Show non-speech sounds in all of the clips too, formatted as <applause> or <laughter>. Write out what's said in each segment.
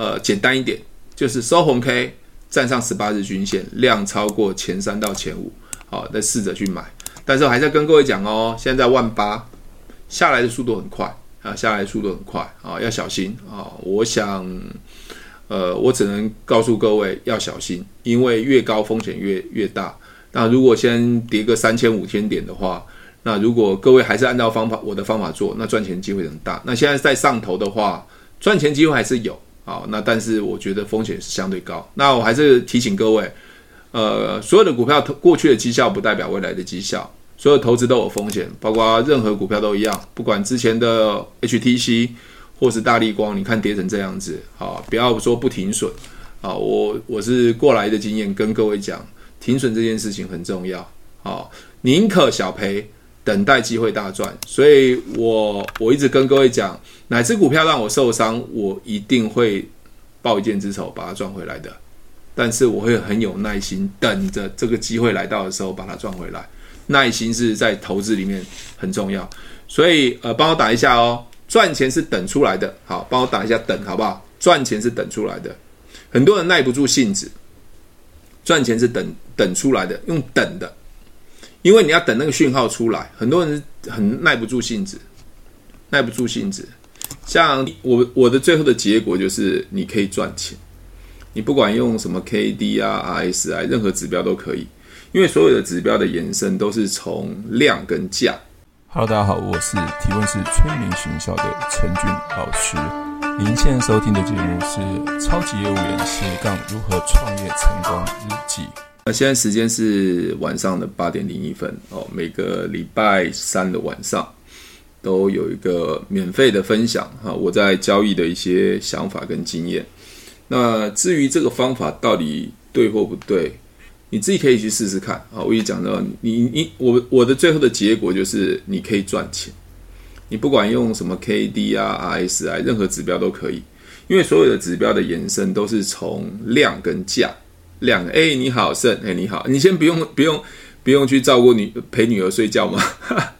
呃简单一点，就是收红 K 站上十八日均线，量超过前三到前五，好，再试着去买。但是我还是要跟各位讲哦，现在万八下来的速度很快啊，下来的速度很快啊，要小心啊。我想，呃，我只能告诉各位要小心，因为越高风险越越大。那如果先跌个三千五千点的话，那如果各位还是按照方法我的方法做，那赚钱机会很大。那现在在上头的话，赚钱机会还是有好。那但是我觉得风险是相对高。那我还是提醒各位，呃，所有的股票过去的绩效不代表未来的绩效，所有投资都有风险，包括任何股票都一样。不管之前的 HTC 或是大立光，你看跌成这样子啊，不要说不停损啊。我我是过来的经验跟各位讲。停损这件事情很重要，好，宁可小赔，等待机会大赚。所以我我一直跟各位讲，哪只股票让我受伤，我一定会报一箭之仇把它赚回来的。但是我会很有耐心，等着这个机会来到的时候把它赚回来。耐心是在投资里面很重要，所以呃，帮我打一下哦，赚钱是等出来的。好，帮我打一下等，好不好？赚钱是等出来的，很多人耐不住性子。赚钱是等等出来的，用等的，因为你要等那个讯号出来。很多人很耐不住性子，耐不住性子。像我我的最后的结果就是，你可以赚钱。你不管用什么 KD 啊、RSI，任何指标都可以，因为所有的指标的延伸都是从量跟价。Hello，大家好，我是提问式催眠学校的陈俊老师。您现在收听的节目是《超级业务员斜杠如何创业成功日记》。现在时间是晚上的八点零一分哦。每个礼拜三的晚上都有一个免费的分享哈，我在交易的一些想法跟经验。那至于这个方法到底对或不对，你自己可以去试试看啊。我也讲到你你我我的最后的结果就是你可以赚钱。你不管用什么 KD 啊、RSI，任何指标都可以，因为所有的指标的延伸都是从量跟价。量，哎，你好，胜，哎，你好，你先不用不用不用去照顾女陪女儿睡觉吗？<laughs>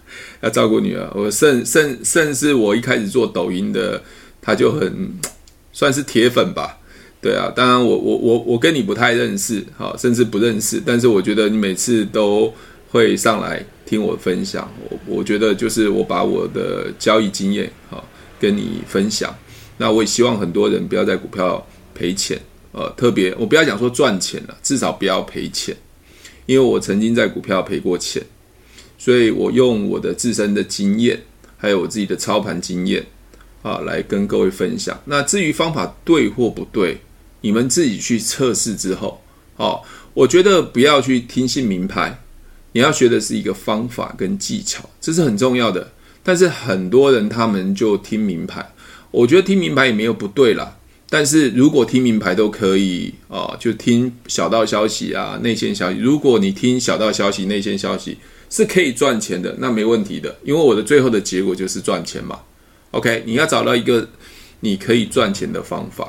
要照顾女儿。我胜胜胜是我一开始做抖音的，他就很 <tsk> 算是铁粉吧。对啊，当然我我我我跟你不太认识，好，甚至不认识，但是我觉得你每次都会上来。听我分享，我我觉得就是我把我的交易经验哈跟你分享。那我也希望很多人不要在股票赔钱，呃，特别我不要讲说赚钱了，至少不要赔钱，因为我曾经在股票赔过钱，所以我用我的自身的经验，还有我自己的操盘经验啊，来跟各位分享。那至于方法对或不对，你们自己去测试之后，哦，我觉得不要去听信名牌。你要学的是一个方法跟技巧，这是很重要的。但是很多人他们就听明牌，我觉得听明牌也没有不对啦。但是如果听名牌都可以啊，就听小道消息啊、内线消息。如果你听小道消息、内线消息是可以赚钱的，那没问题的，因为我的最后的结果就是赚钱嘛。OK，你要找到一个你可以赚钱的方法。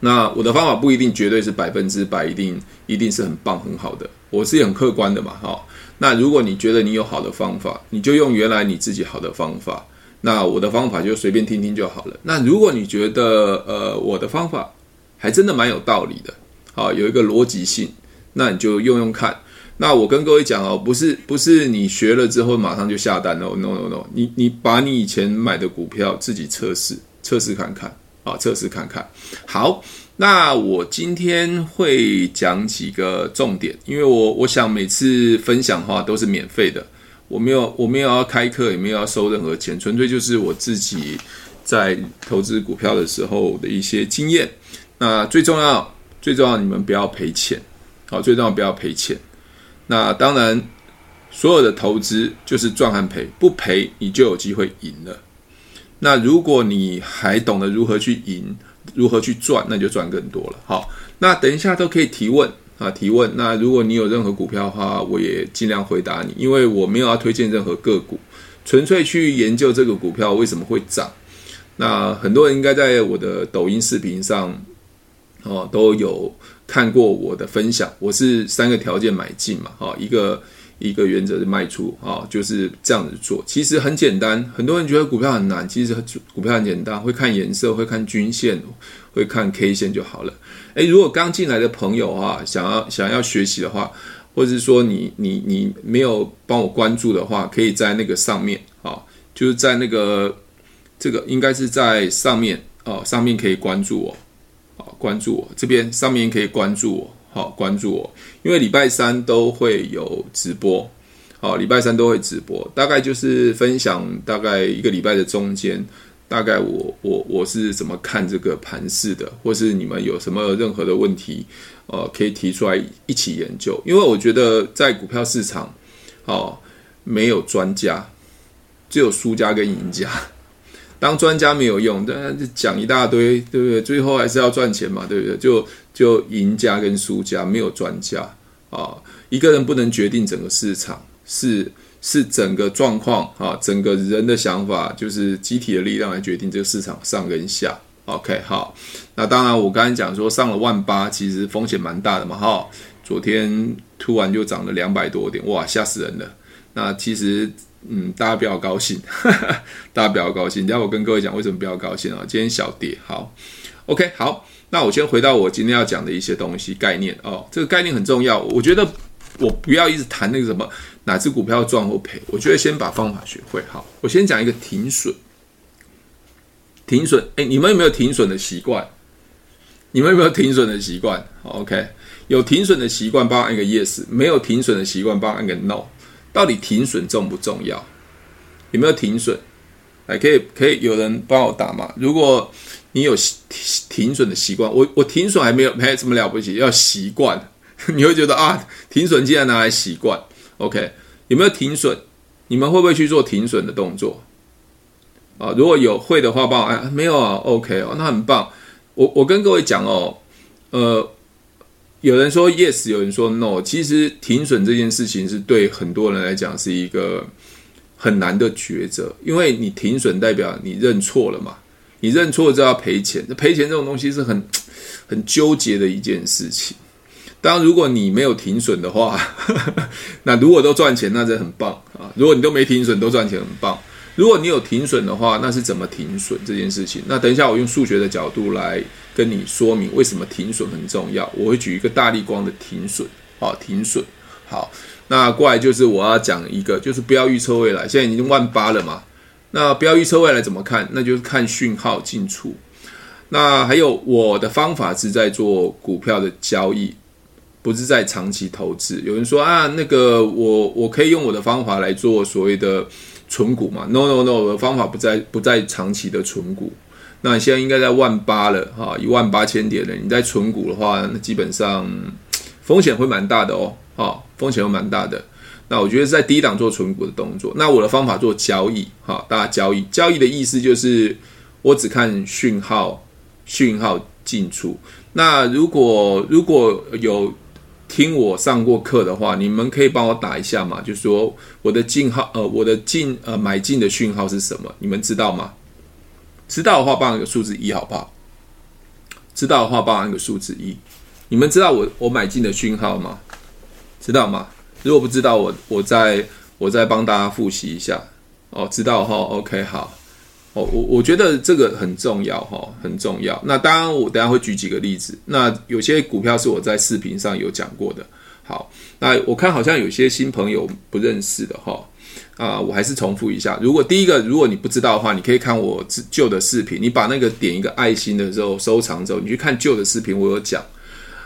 那我的方法不一定绝对是百分之百，一定一定是很棒很好的。我是很客观的嘛，哈。那如果你觉得你有好的方法，你就用原来你自己好的方法。那我的方法就随便听听就好了。那如果你觉得呃我的方法还真的蛮有道理的，好，有一个逻辑性，那你就用用看。那我跟各位讲哦，不是不是你学了之后马上就下单哦，no no no，你你把你以前买的股票自己测试测试看看。啊，测试看看。好，那我今天会讲几个重点，因为我我想每次分享的话都是免费的，我没有我没有要开课，也没有要收任何钱，纯粹就是我自己在投资股票的时候的一些经验。那最重要最重要，你们不要赔钱。好，最重要不要赔钱。那当然，所有的投资就是赚和赔，不赔你就有机会赢了。那如果你还懂得如何去赢，如何去赚，那就赚更多了。好，那等一下都可以提问啊，提问。那如果你有任何股票的话，我也尽量回答你，因为我没有要推荐任何个股，纯粹去研究这个股票为什么会涨。那很多人应该在我的抖音视频上哦都有看过我的分享，我是三个条件买进嘛，哈，一个一个原则的卖出啊，就是这样子做。其实很简单，很多人觉得股票很难，其实股票很简单，会看颜色，会看均线，会看 K 线就好了。诶，如果刚进来的朋友啊，想要想要学习的话，或者是说你你你没有帮我关注的话，可以在那个上面啊，就是在那个这个应该是在上面哦，上面可以关注我，啊，关注我这边上面可以关注我。好，关注我，因为礼拜三都会有直播。好，礼拜三都会直播，大概就是分享大概一个礼拜的中间，大概我我我是怎么看这个盘势的，或是你们有什么任何的问题，呃，可以提出来一起研究。因为我觉得在股票市场，哦，没有专家，只有输家跟赢家。当专家没有用，但是讲一大堆，对不对？最后还是要赚钱嘛，对不对？就就赢家跟输家，没有专家啊、一个人不能决定整个市场，是是整个状况啊、整个人的想法，就是集体的力量来决定这个市场上跟下。OK，好。那当然，我刚才讲说上了万八，其实风险蛮大的嘛，哈、昨天突然就涨了两百多点，哇，吓死人了。那其实。嗯，大家不要高兴，哈哈，大家不要高兴。等下我跟各位讲为什么不要高兴啊？今天小跌，好，OK，好，那我先回到我今天要讲的一些东西概念哦。这个概念很重要，我觉得我不要一直谈那个什么哪只股票赚或赔，我觉得先把方法学会。好，我先讲一个停损，停损，哎，你们有没有停损的习惯？你们有没有停损的习惯？OK，有停损的习惯，帮我按个 yes；没有停损的习惯，帮我按个 no。到底停损重不重要？有没有停损？来，可以可以有人帮我打吗？如果你有停损的习惯，我我停损还没有没什么了不起，要习惯，<laughs> 你会觉得啊，停损竟然拿来习惯，OK？有没有停损？你们会不会去做停损的动作？啊，如果有会的话，帮我按。没有啊，OK 哦，那很棒。我我跟各位讲哦，呃。有人说 yes，有人说 no。其实停损这件事情是对很多人来讲是一个很难的抉择，因为你停损代表你认错了嘛，你认错就要赔钱，赔钱这种东西是很很纠结的一件事情。当然，如果你没有停损的话，<laughs> 那如果都赚钱，那真的很棒啊！如果你都没停损都赚钱，很棒。如果你有停损的话，那是怎么停损这件事情？那等一下我用数学的角度来跟你说明为什么停损很重要。我会举一个大立光的停损，啊，停损。好，那过来就是我要讲一个，就是不要预测未来。现在已经万八了嘛，那不要预测未来怎么看？那就是看讯号进出。那还有我的方法是在做股票的交易，不是在长期投资。有人说啊，那个我我可以用我的方法来做所谓的。存股嘛？No No No，我的方法不在不在长期的存股。那你现在应该在万八了哈，一万八千点了。你在存股的话，那基本上风险会蛮大的哦，哈，风险会蛮大的。那我觉得在低档做存股的动作。那我的方法做交易，哈，大家交易交易的意思就是我只看讯号，讯号进出。那如果如果有。听我上过课的话，你们可以帮我打一下嘛？就说我的进号，呃，我的进呃买进的讯号是什么？你们知道吗？知道的话，帮我一个数字一，好不好？知道的话，帮我一个数字一。你们知道我我买进的讯号吗？知道吗？如果不知道，我我再我再帮大家复习一下。哦，知道哈，OK，好。哦，我我觉得这个很重要哈，很重要。那当然，我等下会举几个例子。那有些股票是我在视频上有讲过的。好，那我看好像有些新朋友不认识的哈啊，我还是重复一下。如果第一个，如果你不知道的话，你可以看我旧的视频。你把那个点一个爱心的时候收藏之后，你去看旧的视频，我有讲。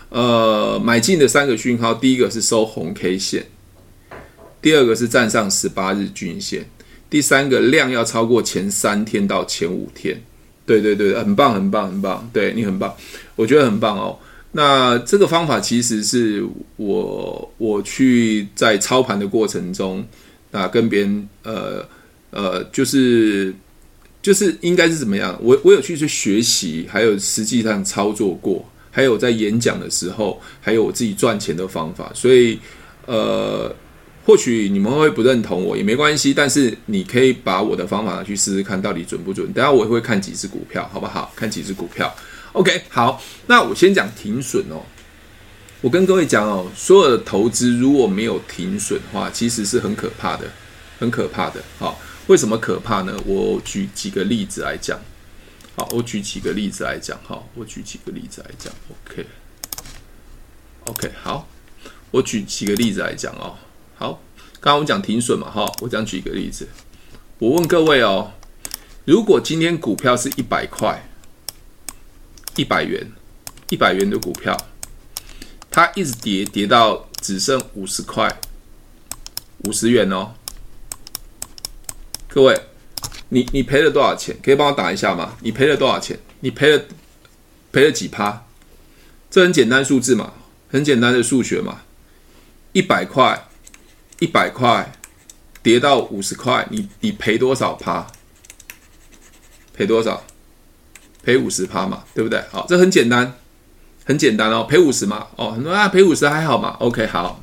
呃，买进的三个讯号，第一个是收红 K 线，第二个是站上十八日均线。第三个量要超过前三天到前五天，对对对，很棒很棒很棒，对你很棒，我觉得很棒哦。那这个方法其实是我我去在操盘的过程中，啊，跟别人呃呃，就是就是应该是怎么样？我我有去去学习，还有实际上操作过，还有在演讲的时候，还有我自己赚钱的方法，所以呃。或许你们会不认同我也没关系，但是你可以把我的方法去试试看，到底准不准？等下我也会看几只股票，好不好？看几只股票。OK，好，那我先讲停损哦。我跟各位讲哦，所有的投资如果没有停损的话，其实是很可怕的，很可怕的。好，为什么可怕呢？我举几个例子来讲。好，我举几个例子来讲。好，我举几个例子来讲。OK，OK，好，我举几个例子来讲哦。好，刚刚我讲停损嘛，哈，我这样举一个例子。我问各位哦，如果今天股票是一百块，一百元，一百元的股票。它一直跌，跌到只剩五十块，五十元哦。各位，你你赔了多少钱？可以帮我打一下吗？你赔了多少钱？你赔了赔了几趴？这很简单数字嘛，很简单的数学嘛。一百块，一百块跌到五十块，你你赔多少趴？赔多少？赔五十趴嘛，对不对？好，这很简单。很简单哦，赔五十嘛，哦，很多啊，赔五十还好嘛，OK，好。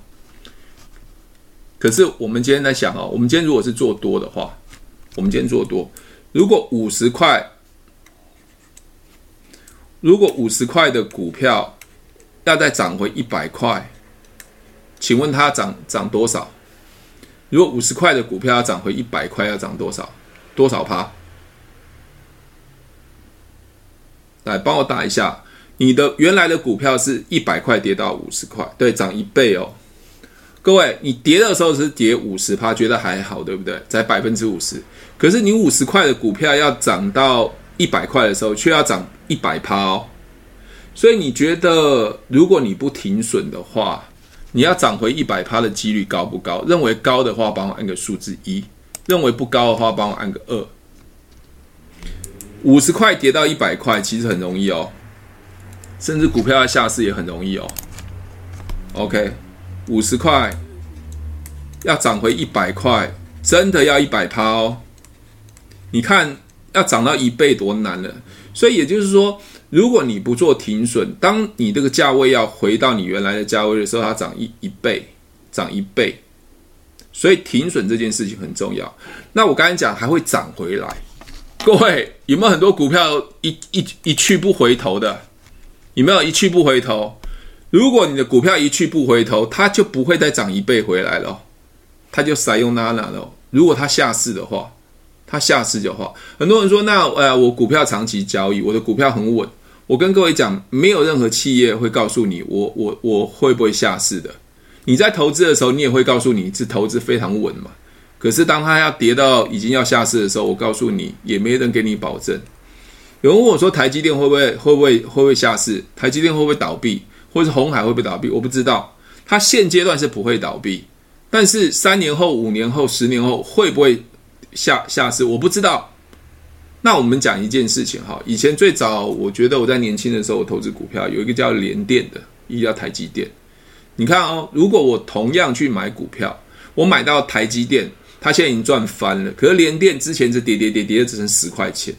可是我们今天在想哦，我们今天如果是做多的话，我们今天做多，如果五十块，如果五十块的股票要再涨回一百块，请问它涨涨多少？如果五十块的股票要涨回一百块，要涨多少？多少趴？来帮我打一下。你的原来的股票是一百块跌到五十块，对，涨一倍哦。各位，你跌的时候是跌五十趴，觉得还好，对不对？才百分之五十。可是你五十块的股票要涨到一百块的时候，却要涨一百趴哦。所以你觉得，如果你不停损的话，你要涨回一百趴的几率高不高？认为高的话，帮我按个数字一；认为不高的话，帮我按个二。五十块跌到一百块，其实很容易哦。甚至股票要下市也很容易哦。OK，五十块要涨回一百块，真的要一百趴哦。你看要涨到一倍多难了。所以也就是说，如果你不做停损，当你这个价位要回到你原来的价位的时候，它涨一一倍，涨一倍。所以停损这件事情很重要。那我刚才讲还会涨回来，各位有没有很多股票一一一去不回头的？有没有一去不回头？如果你的股票一去不回头，它就不会再涨一倍回来了，它就塞用那那了。如果它下市的话，它下市的话，很多人说那呃，我股票长期交易，我的股票很稳。我跟各位讲，没有任何企业会告诉你我我我会不会下市的。你在投资的时候，你也会告诉你是投资非常稳嘛。可是当它要跌到已经要下市的时候，我告诉你，也没人给你保证。有人问我说：“台积电会不会会不会会不会下市？台积电会不会倒闭？或是红海会不会倒闭？我不知道。它现阶段是不会倒闭，但是三年后、五年后、十年后会不会下下市？我不知道。那我们讲一件事情哈，以前最早我觉得我在年轻的时候我投资股票，有一个叫联电的，一个叫台积电。你看哦，如果我同样去买股票，我买到台积电，它现在已经赚翻了，可是联电之前是跌跌跌跌，只剩十块钱。”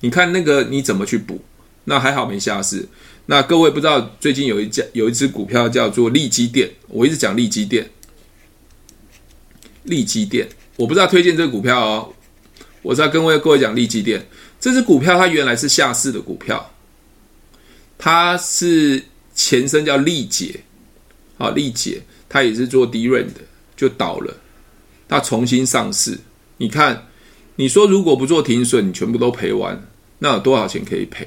你看那个你怎么去补？那还好没下市。那各位不知道最近有一家有一只股票叫做利基电，我一直讲利基电，利基电，我不知道推荐这个股票哦。我在跟各位各位讲力积电，这只股票它原来是下市的股票，它是前身叫力捷，啊力捷，它也是做 DRAM 的，就倒了，它重新上市。你看，你说如果不做停损，你全部都赔完。那有多少钱可以赔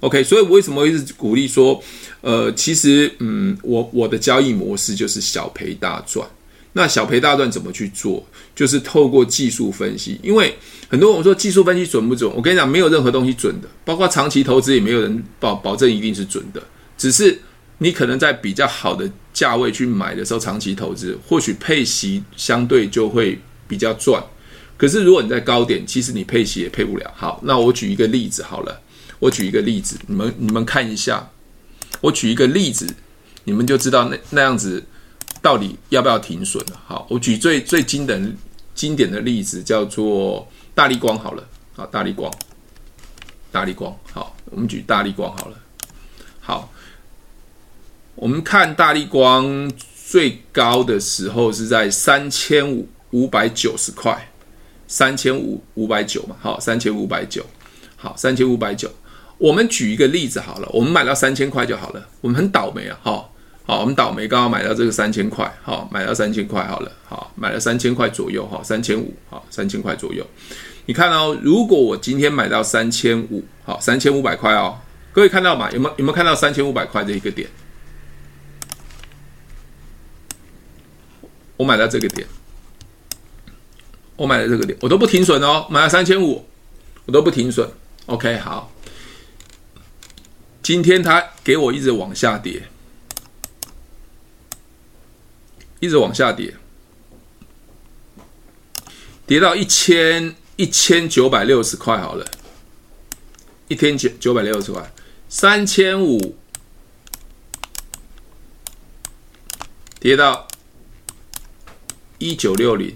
？OK，所以为什么一直鼓励说，呃，其实，嗯，我我的交易模式就是小赔大赚。那小赔大赚怎么去做？就是透过技术分析。因为很多人说技术分析准不准？我跟你讲，没有任何东西准的，包括长期投资也没有人保保证一定是准的。只是你可能在比较好的价位去买的时候，长期投资或许配息相对就会比较赚。可是，如果你在高点，其实你配息也配不了。好，那我举一个例子好了。我举一个例子，你们你们看一下。我举一个例子，你们就知道那那样子到底要不要停损。好，我举最最经典经典的例子，叫做大力光好了。好，大力光，大力光。好，我们举大力光好了。好，我们看大力光最高的时候是在三千五五百九十块。三千五五百九嘛，好，三千五百九，好，三千五百九。我们举一个例子好了，我们买到三千块就好了。我们很倒霉啊，哈，好，我们倒霉刚好买到这个三千块，好，买到三千块好了，好，买了三千块左右，哈，三千五，好，三千块左右。你看哦，如果我今天买到三千五，好，三千五百块哦，各位看到吗？有没有有没有看到三千五百块的一个点？我买到这个点，我买了这个点，我都不停损哦，买了三千五，我都不停损。OK，好，今天它给我一直往下跌。一直往下跌，跌到一千一千九百六十块好了，一天九九百六十块，三千五跌到一九六零，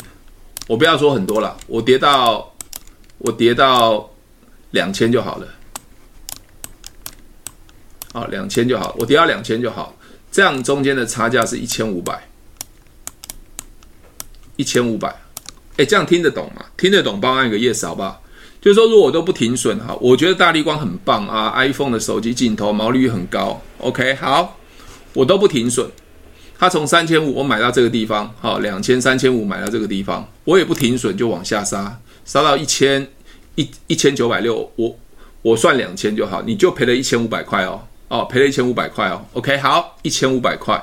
我不要说很多了，我跌到我跌到两千就好了，好，两千就好，我跌到两千就好，这样中间的差价是一千五百。一千五百，哎，这样听得懂吗？听得懂，帮我按个 yes 好不好？就是说，如果我都不停损哈，我觉得大立光很棒啊，iPhone 的手机镜头毛利率很高，OK，好，我都不停损。它从三千五我买到这个地方，好，两千三千五买到这个地方，我也不停损就往下杀，杀到一千一一千九百六，我我算两千就好，你就赔了一千五百块哦，哦，赔了一千五百块哦，OK，好，一千五百块，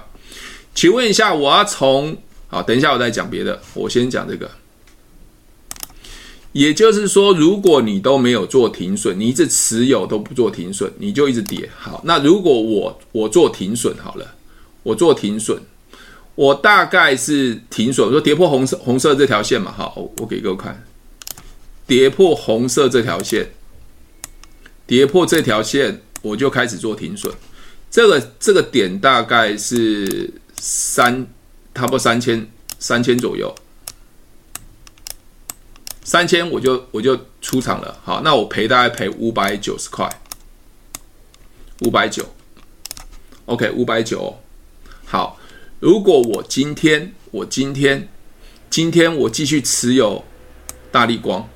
请问一下，我要从好，等一下我再讲别的。我先讲这个，也就是说，如果你都没有做停损，你一直持有都不做停损，你就一直跌。好，那如果我我做停损好了，我做停损，我大概是停损，我说跌破红色红色这条线嘛，好，我给各位看，跌破红色这条线，跌破这条线，我就开始做停损。这个这个点大概是三。差不多三千，三千左右，三千我就我就出场了。好，那我赔大概赔五百九十块，五百九，OK，五百九。好，如果我今天我今天今天我继续持有大力光，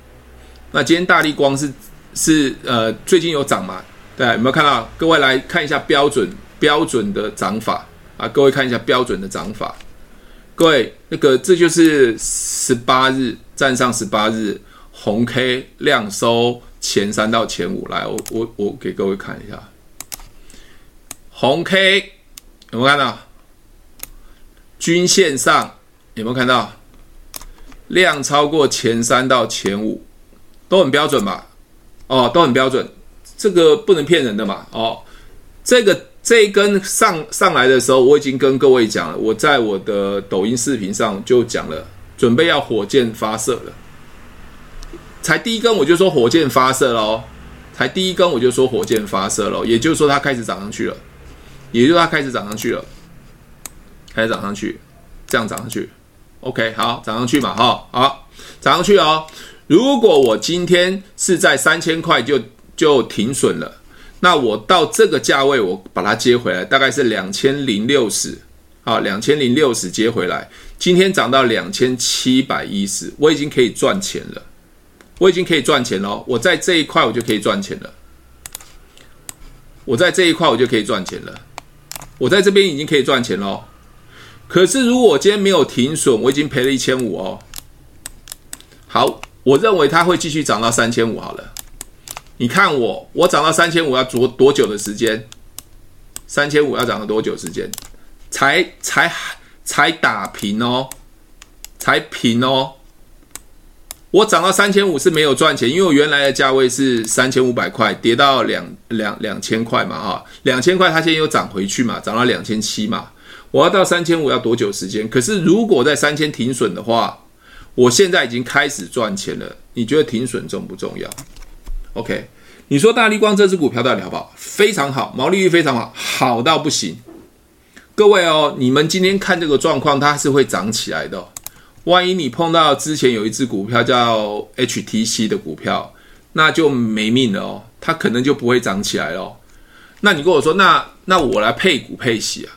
那今天大力光是是呃最近有涨嘛？对，有没有看到？各位来看一下标准标准的涨法啊！各位看一下标准的涨法。各位，那个这就是十八日站上十八日红 K 量收前三到前五，来，我我我给各位看一下，红 K 有没有看到？均线上有没有看到？量超过前三到前五，都很标准吧？哦，都很标准，这个不能骗人的嘛？哦，这个。这一根上上来的时候，我已经跟各位讲了，我在我的抖音视频上就讲了，准备要火箭发射了。才第一根我就说火箭发射了哦，才第一根我就说火箭发射了，也就是说它开始涨上去了，也就是它开始涨上去了，开始涨上去，这样涨上去，OK，好，涨上去嘛，哈，好，涨上去哦。如果我今天是在三千块就就停损了。那我到这个价位，我把它接回来，大概是两千零六十，好，两千零六十接回来。今天涨到两千七百一十，我已经可以赚钱了，我已经可以赚钱了。我在这一块我就可以赚钱了，我在这一块我就可以赚钱了，我在这边已经可以赚钱了。可是如果我今天没有停损，我已经赔了一千五哦。好，我认为它会继续涨到三千五好了。你看我，我涨到三千五要多多久的时间？三千五要涨到多久时间？才才才打平哦，才平哦。我涨到三千五是没有赚钱，因为我原来的价位是三千五百块，跌到两两两千块嘛，哈，两千块它现在又涨回去嘛，涨到两千七嘛。我要到三千五要多久时间？可是如果在三千停损的话，我现在已经开始赚钱了。你觉得停损重不重要？OK，你说大立光这只股票到底好不好？非常好，毛利率非常好，好到不行。各位哦，你们今天看这个状况，它是会涨起来的哦。万一你碰到之前有一只股票叫 HTC 的股票，那就没命了哦，它可能就不会涨起来了哦。那你跟我说，那那我来配股配息啊？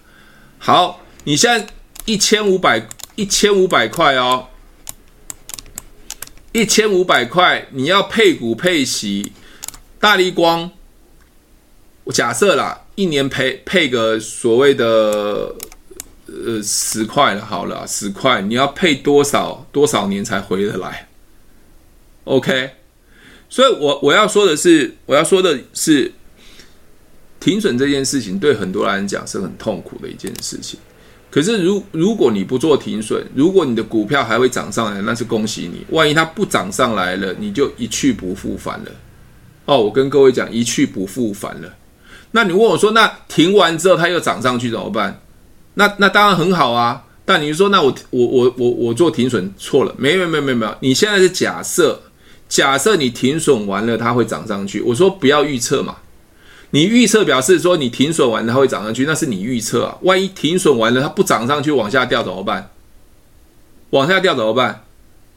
好，你现在一千五百一千五百块哦。一千五百块，你要配股配息，大力光我假设啦，一年赔配个所谓的呃十块，好了，十块，你要配多少多少年才回得来？OK，所以我我要说的是，我要说的是，停损这件事情对很多人讲是很痛苦的一件事情。可是如如果你不做停损，如果你的股票还会涨上来，那是恭喜你。万一它不涨上来了，你就一去不复返了。哦，我跟各位讲，一去不复返了。那你问我说，那停完之后它又涨上去怎么办？那那当然很好啊。但你说，那我我我我我做停损错了？没有没有没有没有。你现在是假设，假设你停损完了它会涨上去。我说不要预测嘛。你预测表示说你停损完它会涨上去，那是你预测啊。万一停损完了它不涨上去，往下掉怎么办？往下掉怎么办？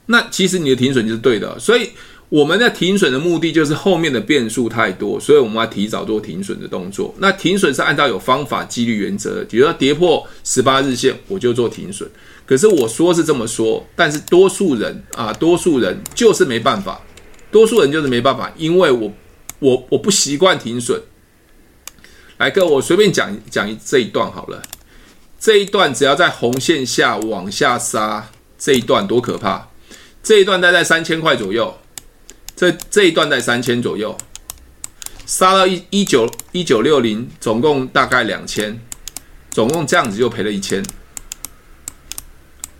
那其实你的停损就是对的。所以我们的停损的目的就是后面的变数太多，所以我们要提早做停损的动作。那停损是按照有方法、纪律原则，比如说跌破十八日线我就做停损。可是我说是这么说，但是多数人啊，多数人就是没办法，多数人就是没办法，因为我我我不习惯停损。来，哥，我随便讲讲这一段好了。这一段只要在红线下往下杀，这一段多可怕！这一段大概三千块左右，这这一段在三千左右，杀到一一九一九六零，总共大概两千，总共这样子就赔了一千，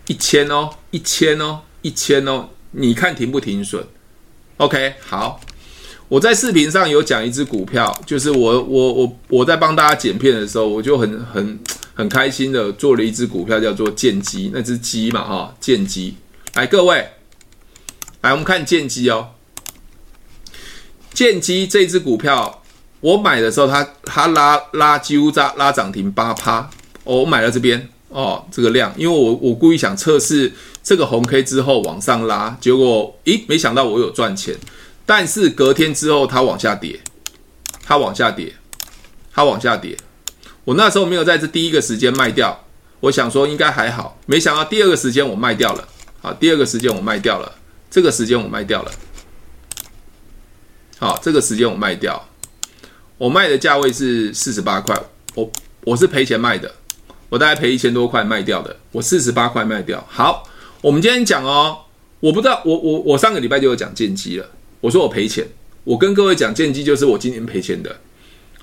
一千哦，一千哦，一千哦，你看停不停损？OK，好。我在视频上有讲一只股票，就是我我我我在帮大家剪片的时候，我就很很很开心的做了一只股票，叫做建机，那只鸡嘛哈，建机。来各位，来我们看建机哦，建机这只股票，我买的时候它它拉拉几乎拉拉涨停八趴，我买了这边哦这个量，因为我我故意想测试这个红 K 之后往上拉，结果咦没想到我有赚钱。但是隔天之后，它往下跌，它往下跌，它往下跌。我那时候没有在这第一个时间卖掉，我想说应该还好。没想到第二个时间我卖掉了，好，第二个时间我卖掉了，这个时间我卖掉了，好，这个时间我卖掉，我卖的价位是四十八块，我我是赔钱卖的，我大概赔一千多块卖掉的，我四十八块卖掉。好，我们今天讲哦，我不知道，我我我上个礼拜就有讲建机了。我说我赔钱，我跟各位讲，建机就是我今年赔钱的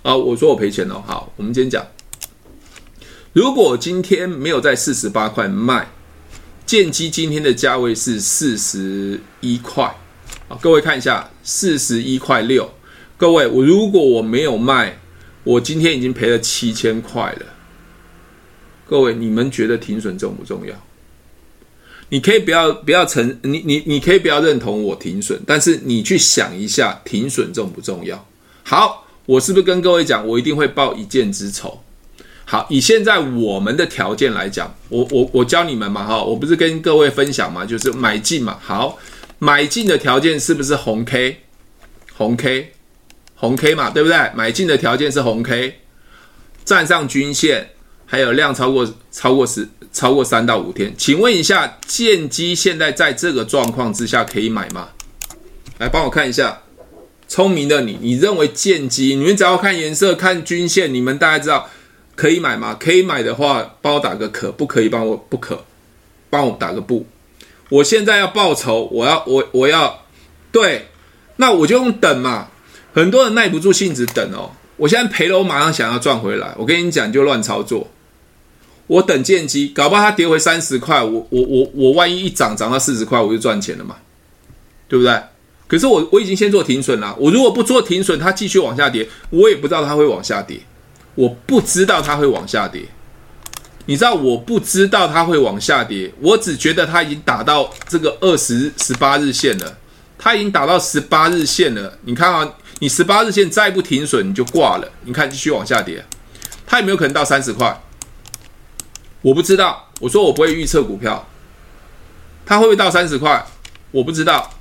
啊！我说我赔钱了。好，我们今天讲，如果今天没有在四十八块卖，建机今天的价位是四十一块啊！各位看一下，四十一块六。各位，我如果我没有卖，我今天已经赔了七千块了。各位，你们觉得停损重不重要？你可以不要不要承你你你可以不要认同我停损，但是你去想一下停损重不重要？好，我是不是跟各位讲，我一定会报一箭之仇？好，以现在我们的条件来讲，我我我教你们嘛哈，我不是跟各位分享嘛，就是买进嘛。好，买进的条件是不是红 K？红 K，红 K 嘛，对不对？买进的条件是红 K，站上均线。还有量超过超过十超过三到五天，请问一下，建机现在在这个状况之下可以买吗？来帮我看一下，聪明的你，你认为建机？你们只要看颜色、看均线，你们大概知道可以买吗？可以买的话，帮我打个可，不可以帮我不可，帮我打个不。我现在要报仇，我要我我要对，那我就用等嘛。很多人耐不住性子等哦。我现在赔了，我马上想要赚回来。我跟你讲，就乱操作。我等见机，搞不好它跌回三十块，我我我我万一一涨涨到四十块，我就赚钱了嘛，对不对？可是我我已经先做停损了，我如果不做停损，它继续往下跌，我也不知道它会往下跌，我不知道它会往下跌。你知道我不知道它会往下跌，我只觉得它已经打到这个二十十八日线了，它已经打到十八日线了。你看啊，你十八日线再不停损，你就挂了。你看继续往下跌，它有没有可能到三十块？我不知道，我说我不会预测股票，它会不会到三十块？我不知道。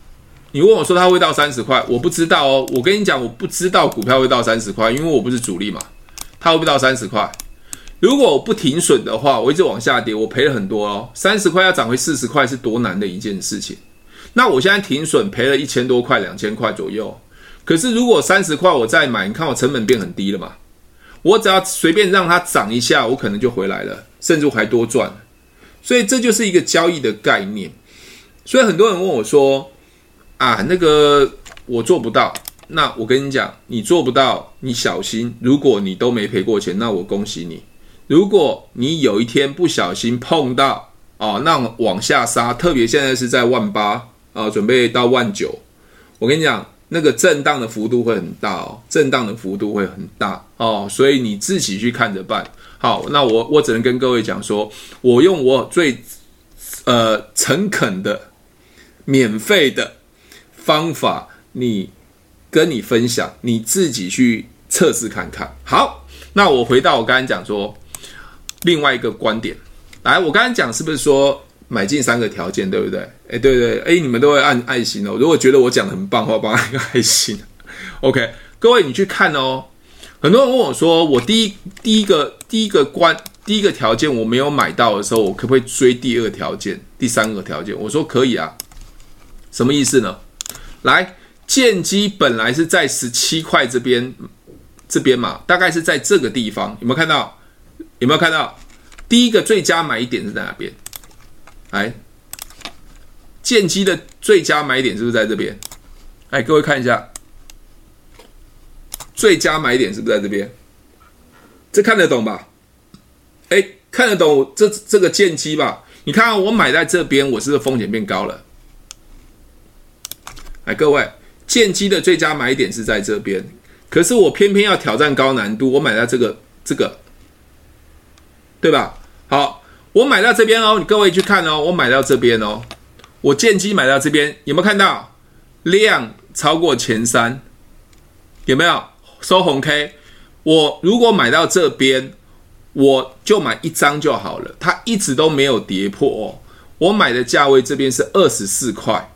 你问我说它会到三十块，我不知道哦。我跟你讲，我不知道股票会到三十块，因为我不是主力嘛。它会不会到三十块？如果我不停损的话，我一直往下跌，我赔了很多哦。三十块要涨回四十块是多难的一件事情。那我现在停损赔了一千多块，两千块左右。可是如果三十块我再买，你看我成本变很低了嘛？我只要随便让它涨一下，我可能就回来了，甚至还多赚。所以这就是一个交易的概念。所以很多人问我说：“啊，那个我做不到。”那我跟你讲，你做不到，你小心。如果你都没赔过钱，那我恭喜你。如果你有一天不小心碰到哦，那往下杀，特别现在是在万八啊，准备到万九，我跟你讲。那个震荡的幅度会很大哦，震荡的幅度会很大哦，所以你自己去看着办。好，那我我只能跟各位讲说，我用我最呃诚恳的、免费的方法，你跟你分享，你自己去测试看看。好，那我回到我刚才讲说另外一个观点，来，我刚才讲是不是说？买进三个条件，对不对？哎，对对，哎，你们都会按爱心哦。如果觉得我讲的很棒的话，帮他一个爱心。OK，各位你去看哦。很多人问我说，我第一第一个第一个关第一个条件我没有买到的时候，我可不可以追第二个条件、第三个条件？我说可以啊。什么意思呢？来，建基本来是在十七块这边这边嘛，大概是在这个地方，有没有看到？有没有看到？第一个最佳买点是在哪边？来，建基的最佳买点是不是在这边？哎，各位看一下，最佳买点是不是在这边？这看得懂吧？哎，看得懂这这个建基吧？你看我买在这边，我是不是风险变高了？哎，各位，建基的最佳买点是在这边，可是我偏偏要挑战高难度，我买在这个这个，对吧？好。我买到这边哦，你各位去看哦，我买到这边哦，我建基买到这边，有没有看到量超过前三？有没有收红 K？我如果买到这边，我就买一张就好了，它一直都没有跌破哦。我买的价位这边是二十四块，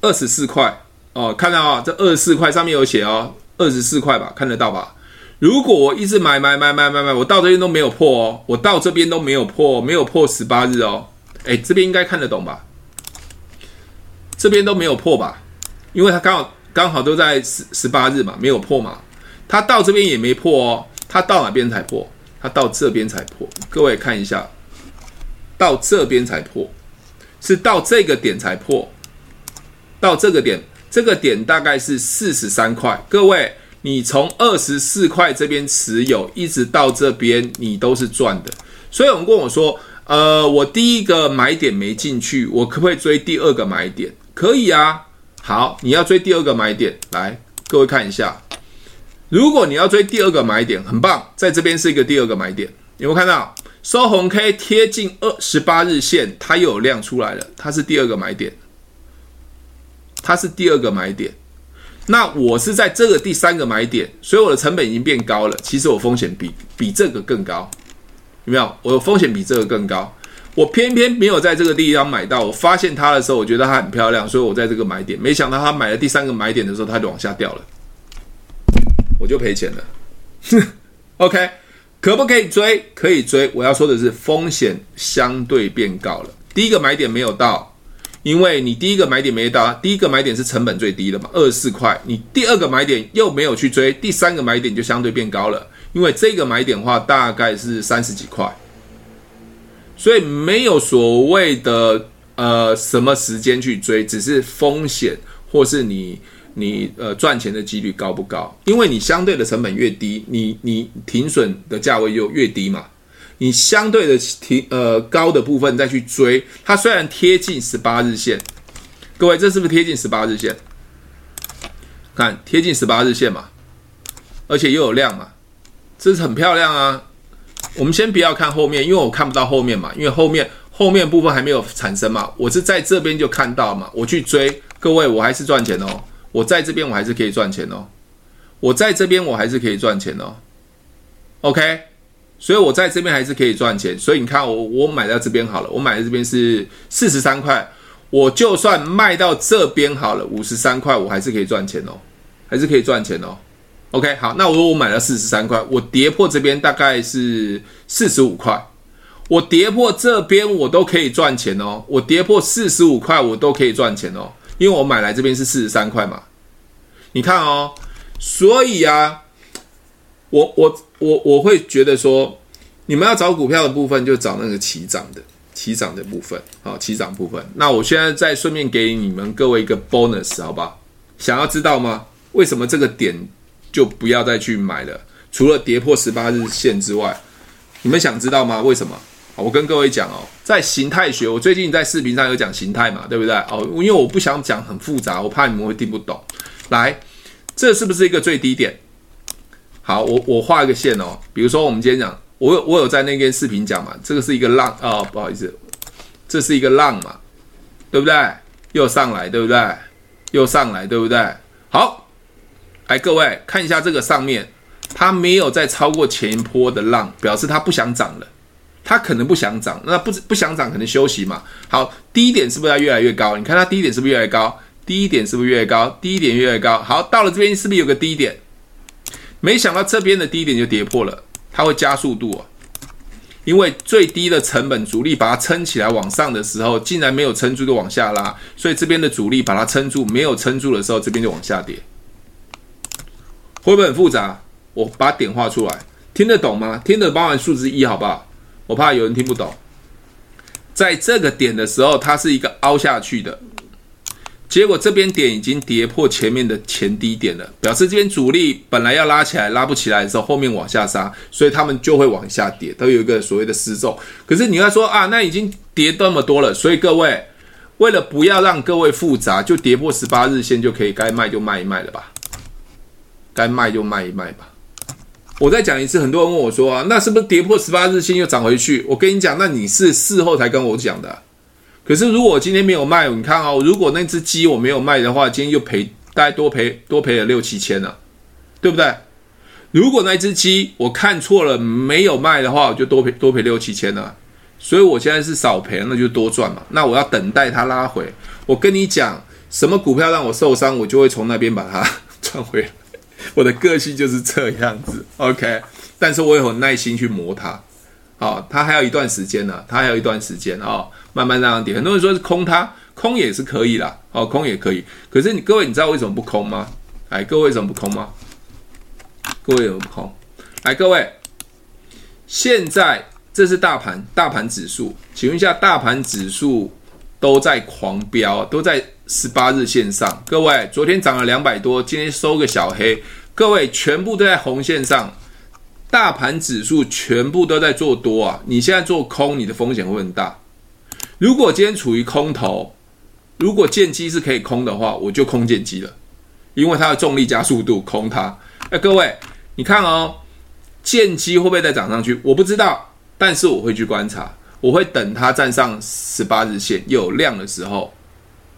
二十四块哦，看到啊，这二十四块上面有写哦，二十四块吧，看得到吧？如果我一直买买买买买买，我到这边都没有破哦，我到这边都没有破，没有破十八日哦，哎，这边应该看得懂吧？这边都没有破吧？因为它刚好刚好都在十十八日嘛，没有破嘛。它到这边也没破哦，它到哪边才破？它到这边才破。各位看一下，到这边才破，是到这个点才破，到这个点，这个点大概是四十三块，各位。你从二十四块这边持有，一直到这边，你都是赚的。所以有人跟我说，呃，我第一个买点没进去，我可不可以追第二个买点？可以啊。好，你要追第二个买点，来，各位看一下。如果你要追第二个买点，很棒，在这边是一个第二个买点。有没有看到收红 K 贴近二十八日线，它又有量出来了，它是第二个买点，它是第二个买点。那我是在这个第三个买点，所以我的成本已经变高了。其实我风险比比这个更高，有没有？我的风险比这个更高，我偏偏没有在这个地方买到。我发现它的时候，我觉得它很漂亮，所以我在这个买点。没想到它买了第三个买点的时候，它就往下掉了，就赔钱了。<laughs> OK，可不可以追？可以追。我要说的是，风险相对变高了。第一个买点没有到。因为你第一个买点没到，第一个买点是成本最低的嘛，二十四块。你第二个买点又没有去追，第三个买点就相对变高了。因为这个买点的话大概是三十几块，所以没有所谓的呃什么时间去追，只是风险或是你你呃赚钱的几率高不高？因为你相对的成本越低，你你停损的价位就越低嘛。你相对的停呃高的部分再去追，它虽然贴近十八日线，各位这是不是贴近十八日线？看贴近十八日线嘛，而且又有量嘛，这是很漂亮啊。我们先不要看后面，因为我看不到后面嘛，因为后面后面部分还没有产生嘛。我是在这边就看到嘛，我去追，各位我还是赚钱哦。我在这边我还是可以赚钱哦。我在这边我还是可以赚钱哦。OK。所以我在这边还是可以赚钱，所以你看我我买到这边好了，我买的这边是四十三块，我就算卖到这边好了，五十三块我还是可以赚钱哦，还是可以赚钱哦。OK，好，那我我买了四十三块，我跌破这边大概是四十五块，我跌破这边我都可以赚钱哦，我跌破四十五块我都可以赚钱哦，因为我买来这边是四十三块嘛。你看哦，所以啊，我我我我会觉得说，你们要找股票的部分，就找那个起涨的起涨的部分，好，起涨部分。那我现在再顺便给你们各位一个 bonus，好吧？想要知道吗？为什么这个点就不要再去买了？除了跌破十八日线之外，你们想知道吗？为什么？我跟各位讲哦，在形态学，我最近在视频上有讲形态嘛，对不对？哦，因为我不想讲很复杂，我怕你们会听不懂。来，这是不是一个最低点？好，我我画一个线哦。比如说，我们今天讲，我有我有在那边视频讲嘛，这个是一个浪啊，不好意思，这是一个浪嘛，对不对？又上来，对不对？又上来，对不对？好，来各位看一下这个上面，它没有再超过前一波的浪，表示它不想涨了。它可能不想涨，那不不想涨，可能休息嘛。好，低点是不是要越来越高？你看它低点是不是越来越高？低点是不是越来越高？低点越来越高。好，到了这边是不是有个低点？没想到这边的低点就跌破了，它会加速度啊。因为最低的成本阻力把它撑起来往上的时候，竟然没有撑住就往下拉，所以这边的阻力把它撑住，没有撑住的时候，这边就往下跌。会不会很复杂？我把点画出来，听得懂吗？听得，包含数字一，好不好？我怕有人听不懂，在这个点的时候，它是一个凹下去的，结果这边点已经跌破前面的前低点了，表示这边主力本来要拉起来，拉不起来的时候，后面往下杀，所以他们就会往下跌，都有一个所谓的失重。可是你要说啊，那已经跌这么多了，所以各位为了不要让各位复杂，就跌破十八日线就可以该卖就卖一卖了吧，该卖就卖一卖吧。我再讲一次，很多人问我说啊，那是不是跌破十八日线又涨回去？我跟你讲，那你是事后才跟我讲的。可是如果今天没有卖，你看哦，如果那只鸡我没有卖的话，今天又赔，大概多赔多赔了六七千了，对不对？如果那只鸡我看错了没有卖的话，我就多赔多赔六七千了。所以我现在是少赔，那就多赚嘛。那我要等待它拉回。我跟你讲，什么股票让我受伤，我就会从那边把它 <laughs> 赚回来。我的个性就是这样子，OK，但是我有耐心去磨它，好、它还有一段时间呢、它还有一段时间啊、慢慢让它跌。很多人说是空它，空也是可以啦，哦，空也可以。可是你各位，你知道为什么不空吗？哎，各位为什么不空吗？各位有不空？来，各位，现在这是大盘，大盘指数，请问一下，大盘指数都在狂飙，都在。十八日线上，各位，昨天涨了两百多，今天收个小黑，各位全部都在红线上，大盘指数全部都在做多啊！你现在做空，你的风险会很大。如果今天处于空头，如果剑姬是可以空的话，我就空剑姬了，因为它的重力加速度空它。哎，各位，你看哦，剑姬会不会再涨上去？我不知道，但是我会去观察，我会等它站上十八日线又有量的时候。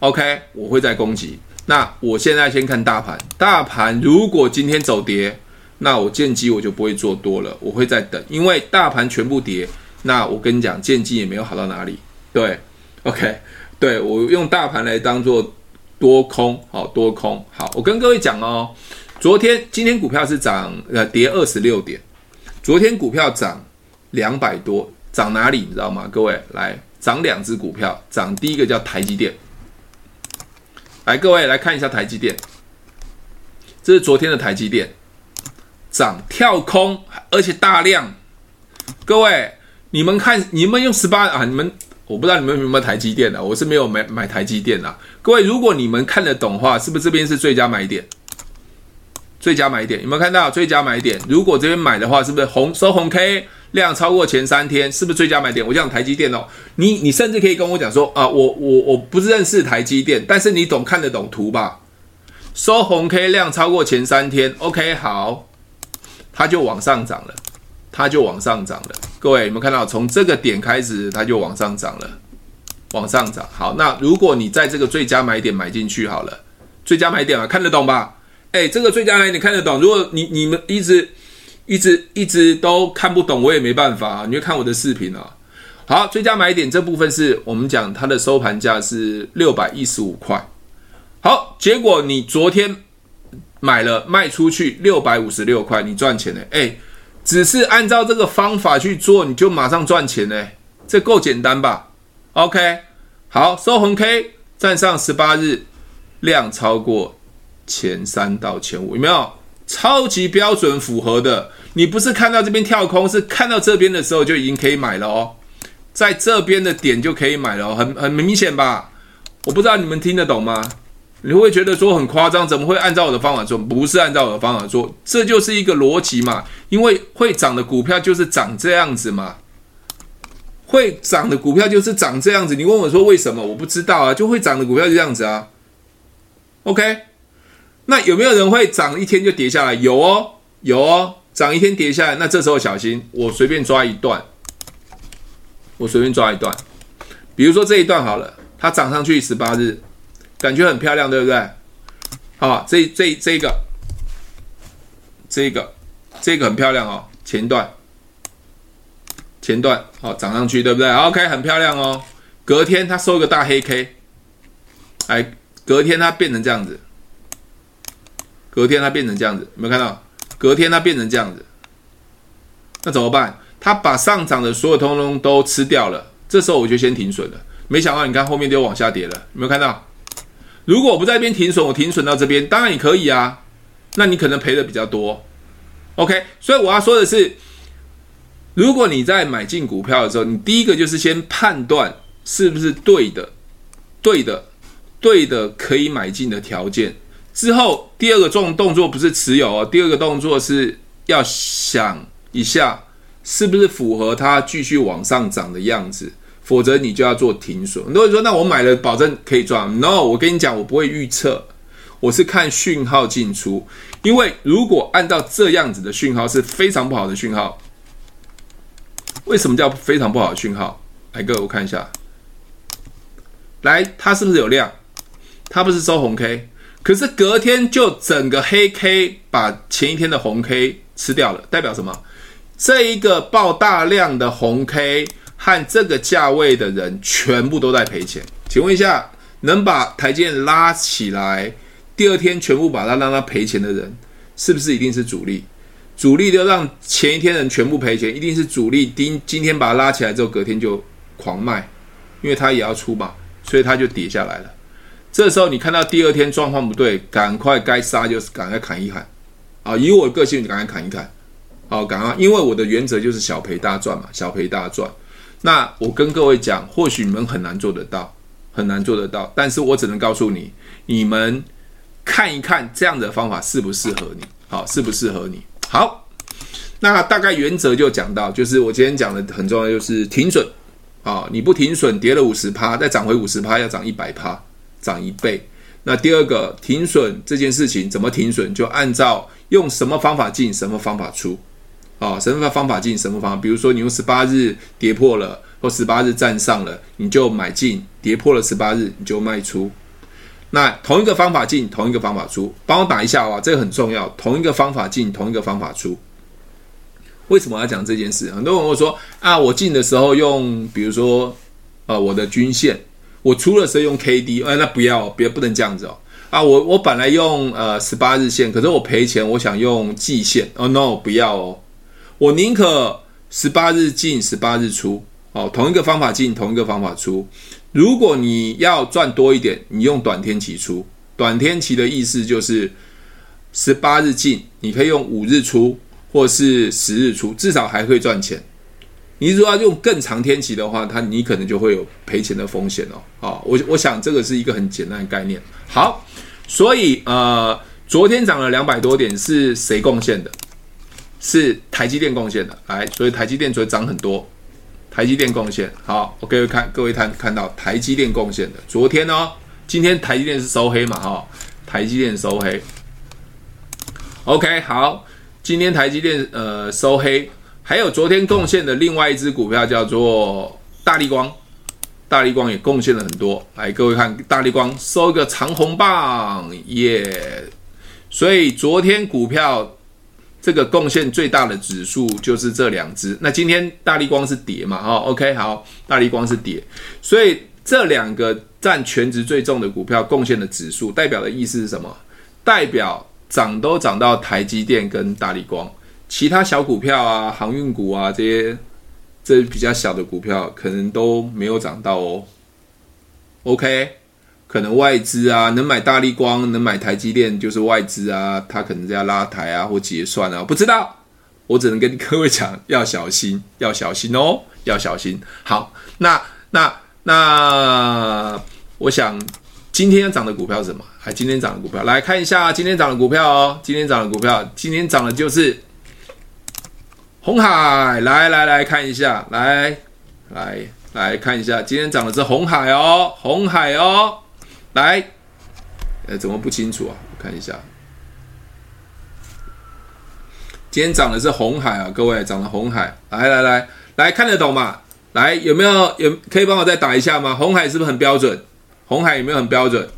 OK，我会再攻击。那我现在先看大盘，大盘如果今天走跌，那我剑姬我就不会做多了，我会再等，因为大盘全部跌，那我跟你讲，剑姬也没有好到哪里。对，OK，对，我用大盘来当做多空，好，多空，好，我跟各位讲哦，昨天今天股票是涨，呃，跌二十六点，昨天股票涨两百多，涨哪里你知道吗？各位来，涨两只股票，涨第一个叫台积电。来，各位来看一下台积电，这是昨天的台积电涨跳空，而且大量。各位，你们看，你们用十八啊？你们我不知道你们有没有台积电的，我是没有买买台积电的。各位，如果你们看得懂的话，是不是这边是最佳买点？最佳买点有没有看到最佳买点？如果这边买的话，是不是红收红 K？量超过前三天，是不是最佳买点？我讲台积电哦，你你甚至可以跟我讲说啊，我我我不认识台积电，但是你懂看得懂图吧？收红 K 量超过前三天，OK 好，它就往上涨了，它就往上涨了。各位有没有看到？从这个点开始，它就往上涨了，往上涨。好，那如果你在这个最佳买点买进去好了，最佳买点啊，看得懂吧？诶，这个最佳买点看得懂。如果你你们一直。一直一直都看不懂，我也没办法啊，你就看我的视频啊。好，最佳买点这部分是我们讲它的收盘价是六百一十五块。好，结果你昨天买了卖出去六百五十六块，你赚钱了。诶，只是按照这个方法去做，你就马上赚钱呢？这够简单吧？OK，好，收红 K 站上十八日，量超过前三到前五，有没有？超级标准符合的，你不是看到这边跳空，是看到这边的时候就已经可以买了哦，在这边的点就可以买了哦，很很明显吧？我不知道你们听得懂吗？你会觉得说很夸张？怎么会按照我的方法做？不是按照我的方法做，这就是一个逻辑嘛。因为会涨的股票就是长这样子嘛，会涨的股票就是长这样子。你问我说为什么？我不知道啊，就会涨的股票就这样子啊。OK。那有没有人会涨一天就跌下来？有哦，有哦，涨一天跌下来，那这时候小心，我随便抓一段，我随便抓一段，比如说这一段好了，它涨上去十八日，感觉很漂亮，对不对？好，这这这个，这个，这个很漂亮哦，前段，前段，好，涨上去，对不对？OK，很漂亮哦。隔天它收个大黑 K，哎，隔天它变成这样子。隔天它变成这样子，有没有看到？隔天它变成这样子，那怎么办？它把上涨的所有通通都吃掉了，这时候我就先停损了。没想到你看后面就往下跌了，有没有看到？如果我不在一边停损，我停损到这边，当然也可以啊。那你可能赔的比较多。OK，所以我要说的是，如果你在买进股票的时候，你第一个就是先判断是不是对的、对的、对的可以买进的条件。之后，第二个重动作不是持有哦，第二个动作是要想一下是不是符合它继续往上涨的样子，否则你就要做停损。很多人说，那我买了保证可以赚？No，我跟你讲，我不会预测，我是看讯号进出，因为如果按照这样子的讯号是非常不好的讯号。为什么叫非常不好的讯号？来，各位我看一下，来，它是不是有量？它不是收红 K？可是隔天就整个黑 K 把前一天的红 K 吃掉了，代表什么？这一个爆大量的红 K 和这个价位的人全部都在赔钱。请问一下，能把台建拉起来，第二天全部把它让它赔钱的人，是不是一定是主力？主力就让前一天人全部赔钱，一定是主力今今天把它拉起来之后，隔天就狂卖，因为他也要出嘛，所以他就跌下来了。这时候你看到第二天状况不对，赶快该杀就是赶快砍一砍，啊！以我的个性，你赶快砍一砍，好，赶快，因为我的原则就是小赔大赚嘛，小赔大赚。那我跟各位讲，或许你们很难做得到，很难做得到，但是我只能告诉你，你们看一看这样的方法适不适合你，好，适不适合你？好，那大概原则就讲到，就是我今天讲的很重要，就是停损，啊，你不停损，跌了五十趴，再涨回五十趴，要涨一百趴。涨一倍。那第二个停损这件事情怎么停损？就按照用什么方法进，什么方法出，啊，什么方法进，什么方法？比如说你用十八日跌破了，或十八日站上了，你就买进；跌破了十八日，你就卖出。那同一个方法进，同一个方法出，帮我打一下哇，这个很重要。同一个方法进，同一个方法出。为什么要讲这件事？很多人会说啊，我进的时候用，比如说啊，我的均线。我出的时候用 K D，哎，那不要，别不能这样子哦。啊，我我本来用呃十八日线，可是我赔钱，我想用季线。哦，no，不要哦。我宁可十八日进，十八日出。哦，同一个方法进，同一个方法出。如果你要赚多一点，你用短天期出。短天期的意思就是十八日进，你可以用五日出，或是十日出，至少还会赚钱。你如果要用更长天期的话，它你可能就会有赔钱的风险哦。啊，我我想这个是一个很简单的概念。好，所以呃，昨天涨了两百多点，是谁贡献的？是台积电贡献的。来，所以台积电昨天涨很多，台积电贡献。好，我各位看，各位看看到台积电贡献的。昨天呢，今天台积电是收黑嘛？哈，台积电收黑。OK，好，今天台积电呃收黑。还有昨天贡献的另外一只股票叫做大立光，大立光也贡献了很多。来，各位看大立光收一个长红棒，耶、所以昨天股票这个贡献最大的指数就是这两只。那今天大立光是跌嘛？哈，OK，好，大立光是跌，所以这两个占全值最重的股票贡献的指数，代表的意思是什么？代表涨都涨到台积电跟大立光。其他小股票啊，航运股啊，这些这比较小的股票，可能都没有涨到哦。OK，可能外资啊，能买大立光，能买台积电，就是外资啊，他可能在拉抬啊或结算啊，不知道，我只能跟各位讲，要小心，要小心哦，要小心。好，那那那，我想今天涨的股票是什么？还，今天涨的股票，来看一下今天涨的股票哦，今天涨的股票，今天涨的就是红海，来来来看一下，来来来看一下，今天涨的是红海哦，红海哦。来，呃，怎么不清楚啊？我看一下，今天涨的是红海啊，各位涨的红海，来来来来看得懂吗？来，有没有有可以帮我再打一下吗？红海是不是很标准？红海有没有很标准？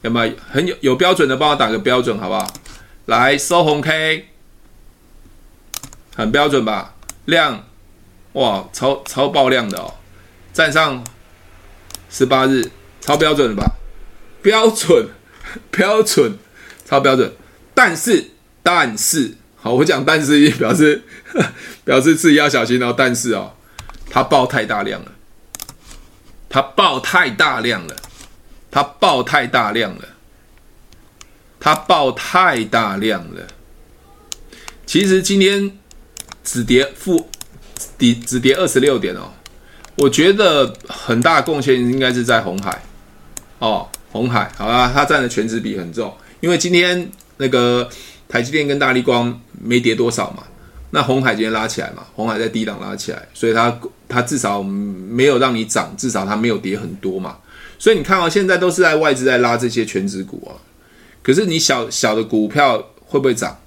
有没有很有有标准的，帮我打个标准好不好？来收红 K，很标准吧？量，哇，超超爆量的哦，站上十八日，超标准的吧？标准，<laughs> 标准，超标准。但是，但是，好，我讲但是，表示 <laughs> 表示自己要小心哦。但是哦，它爆太大量了，它爆太大量了，它爆太大量了，它爆太大量了。其实今天只跌负，底只跌二十六点哦。我觉得很大贡献应该是在红海。哦。红海，好啦，它占的全值比很重，因为今天那个台积电跟大立光没跌多少嘛，那红海今天拉起来嘛，红海在低档拉起来，所以它它至少没有让你涨，至少它没有跌很多嘛，所以你看啊、哦，现在都是在外资在拉这些全值股啊，可是你小小的股票会不会涨，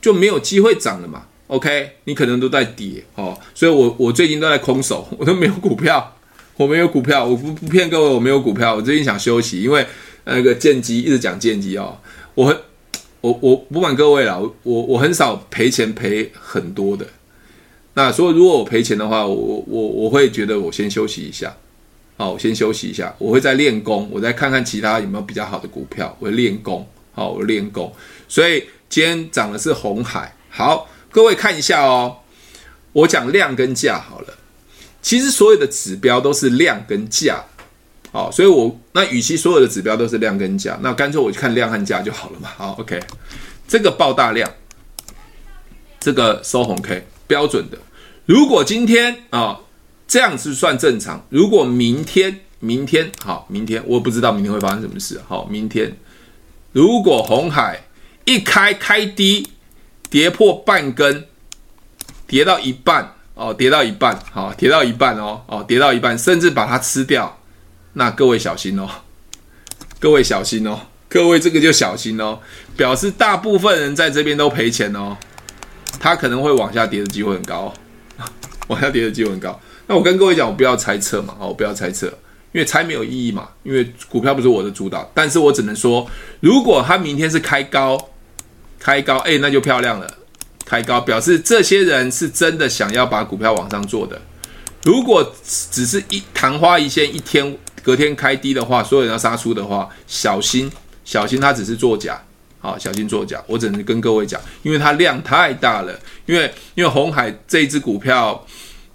就没有机会涨了嘛。，OK，你可能都在跌哦，所以我我最近都在空手，<laughs> 我都没有股票。我没有股票，我不不骗各位，我没有股票。我最近想休息，因为那个剑机一直讲剑机哦，我很我我不瞒各位啦，我我很少赔钱赔很多的。那所以如果我赔钱的话，我我我会觉得我先休息一下，好，我先休息一下，我会再练功，我再看看其他有没有比较好的股票，我练功，好，我练功。所以今天涨的是红海，好，各位看一下哦，我讲量跟价好了。其实所有的指标都是量跟价，好，所以我那与其所有的指标都是量跟价，那干脆我就看量和价就好了嘛。好，OK，这个爆大量，这个收红 K 标准的。如果今天啊这样子算正常，如果明天明天好，明天我不知道明天会发生什么事。好，明天如果红海一开开低，跌破半根，跌到一半。哦，跌到一半，好，跌到一半哦，哦，跌到一半，甚至把它吃掉，那各位小心哦，各位小心哦，各位这个就小心哦，表示大部分人在这边都赔钱哦，它可能会往下跌的机会很高，<laughs> 往下跌的机会很高。那我跟各位讲，我不要猜测嘛，哦，我不要猜测，因为猜没有意义嘛，因为股票不是我的主导，但是我只能说，如果它明天是开高，开高，哎，那就漂亮了。开高表示这些人是真的想要把股票往上做的。如果只是一昙花一现，一天隔天开低的话，所有人要杀出的话，小心小心，他只是作假，好，小心作假。我只能跟各位讲，因为它量太大了。因为因为红海这一只股票，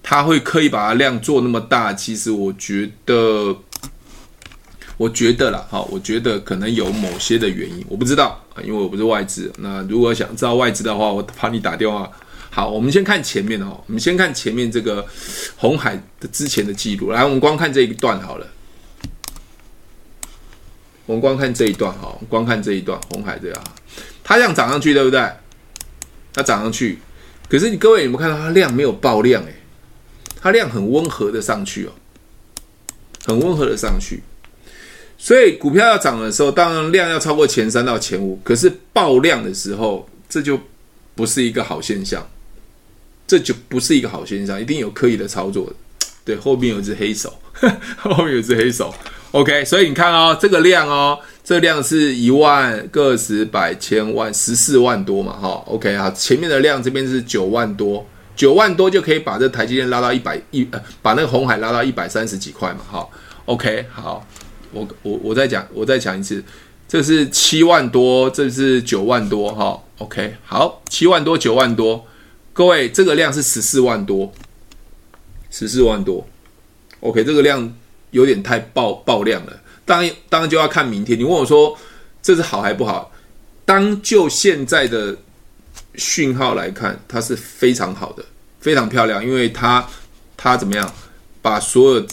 它会刻意把它量做那么大，其实我觉得。我觉得啦，好，我觉得可能有某些的原因，我不知道啊，因为我不是外资。那如果想知道外资的话，我帮你打电话。好，我们先看前面哦，我们先看前面这个红海的之前的记录。来，我们光看这一段好了。我们光看这一段哈，光看这一段红海这样，它这样涨上去，对不对？它涨上去，可是你各位有没有看到它量没有爆量？诶，它量很温和的上去哦，很温和的上去。所以股票要涨的时候，当然量要超过前三到前五，可是爆量的时候，这就不是一个好现象，这就不是一个好现象，一定有刻意的操作的。对，后面有一只黑手，呵 <laughs> 后面有一只黑手。OK，所以你看哦，这个量哦，这量是一万个十百千万十四万多嘛，哈。OK 啊，前面的量这边是九万多，九万多就可以把这台积电拉到一百一，呃，把那个红海拉到一百三十几块嘛，哈。OK，好。我我我再讲，我再讲一次，这是七万多，这是九万多，哈，OK，好，七万多九万多，各位这个量是十四万多，十四万多，OK，这个量有点太爆爆量了。当然当然就要看明天。你问我说这是好还不好？当就现在的讯号来看，它是非常好的，非常漂亮，因为它它怎么样，把所有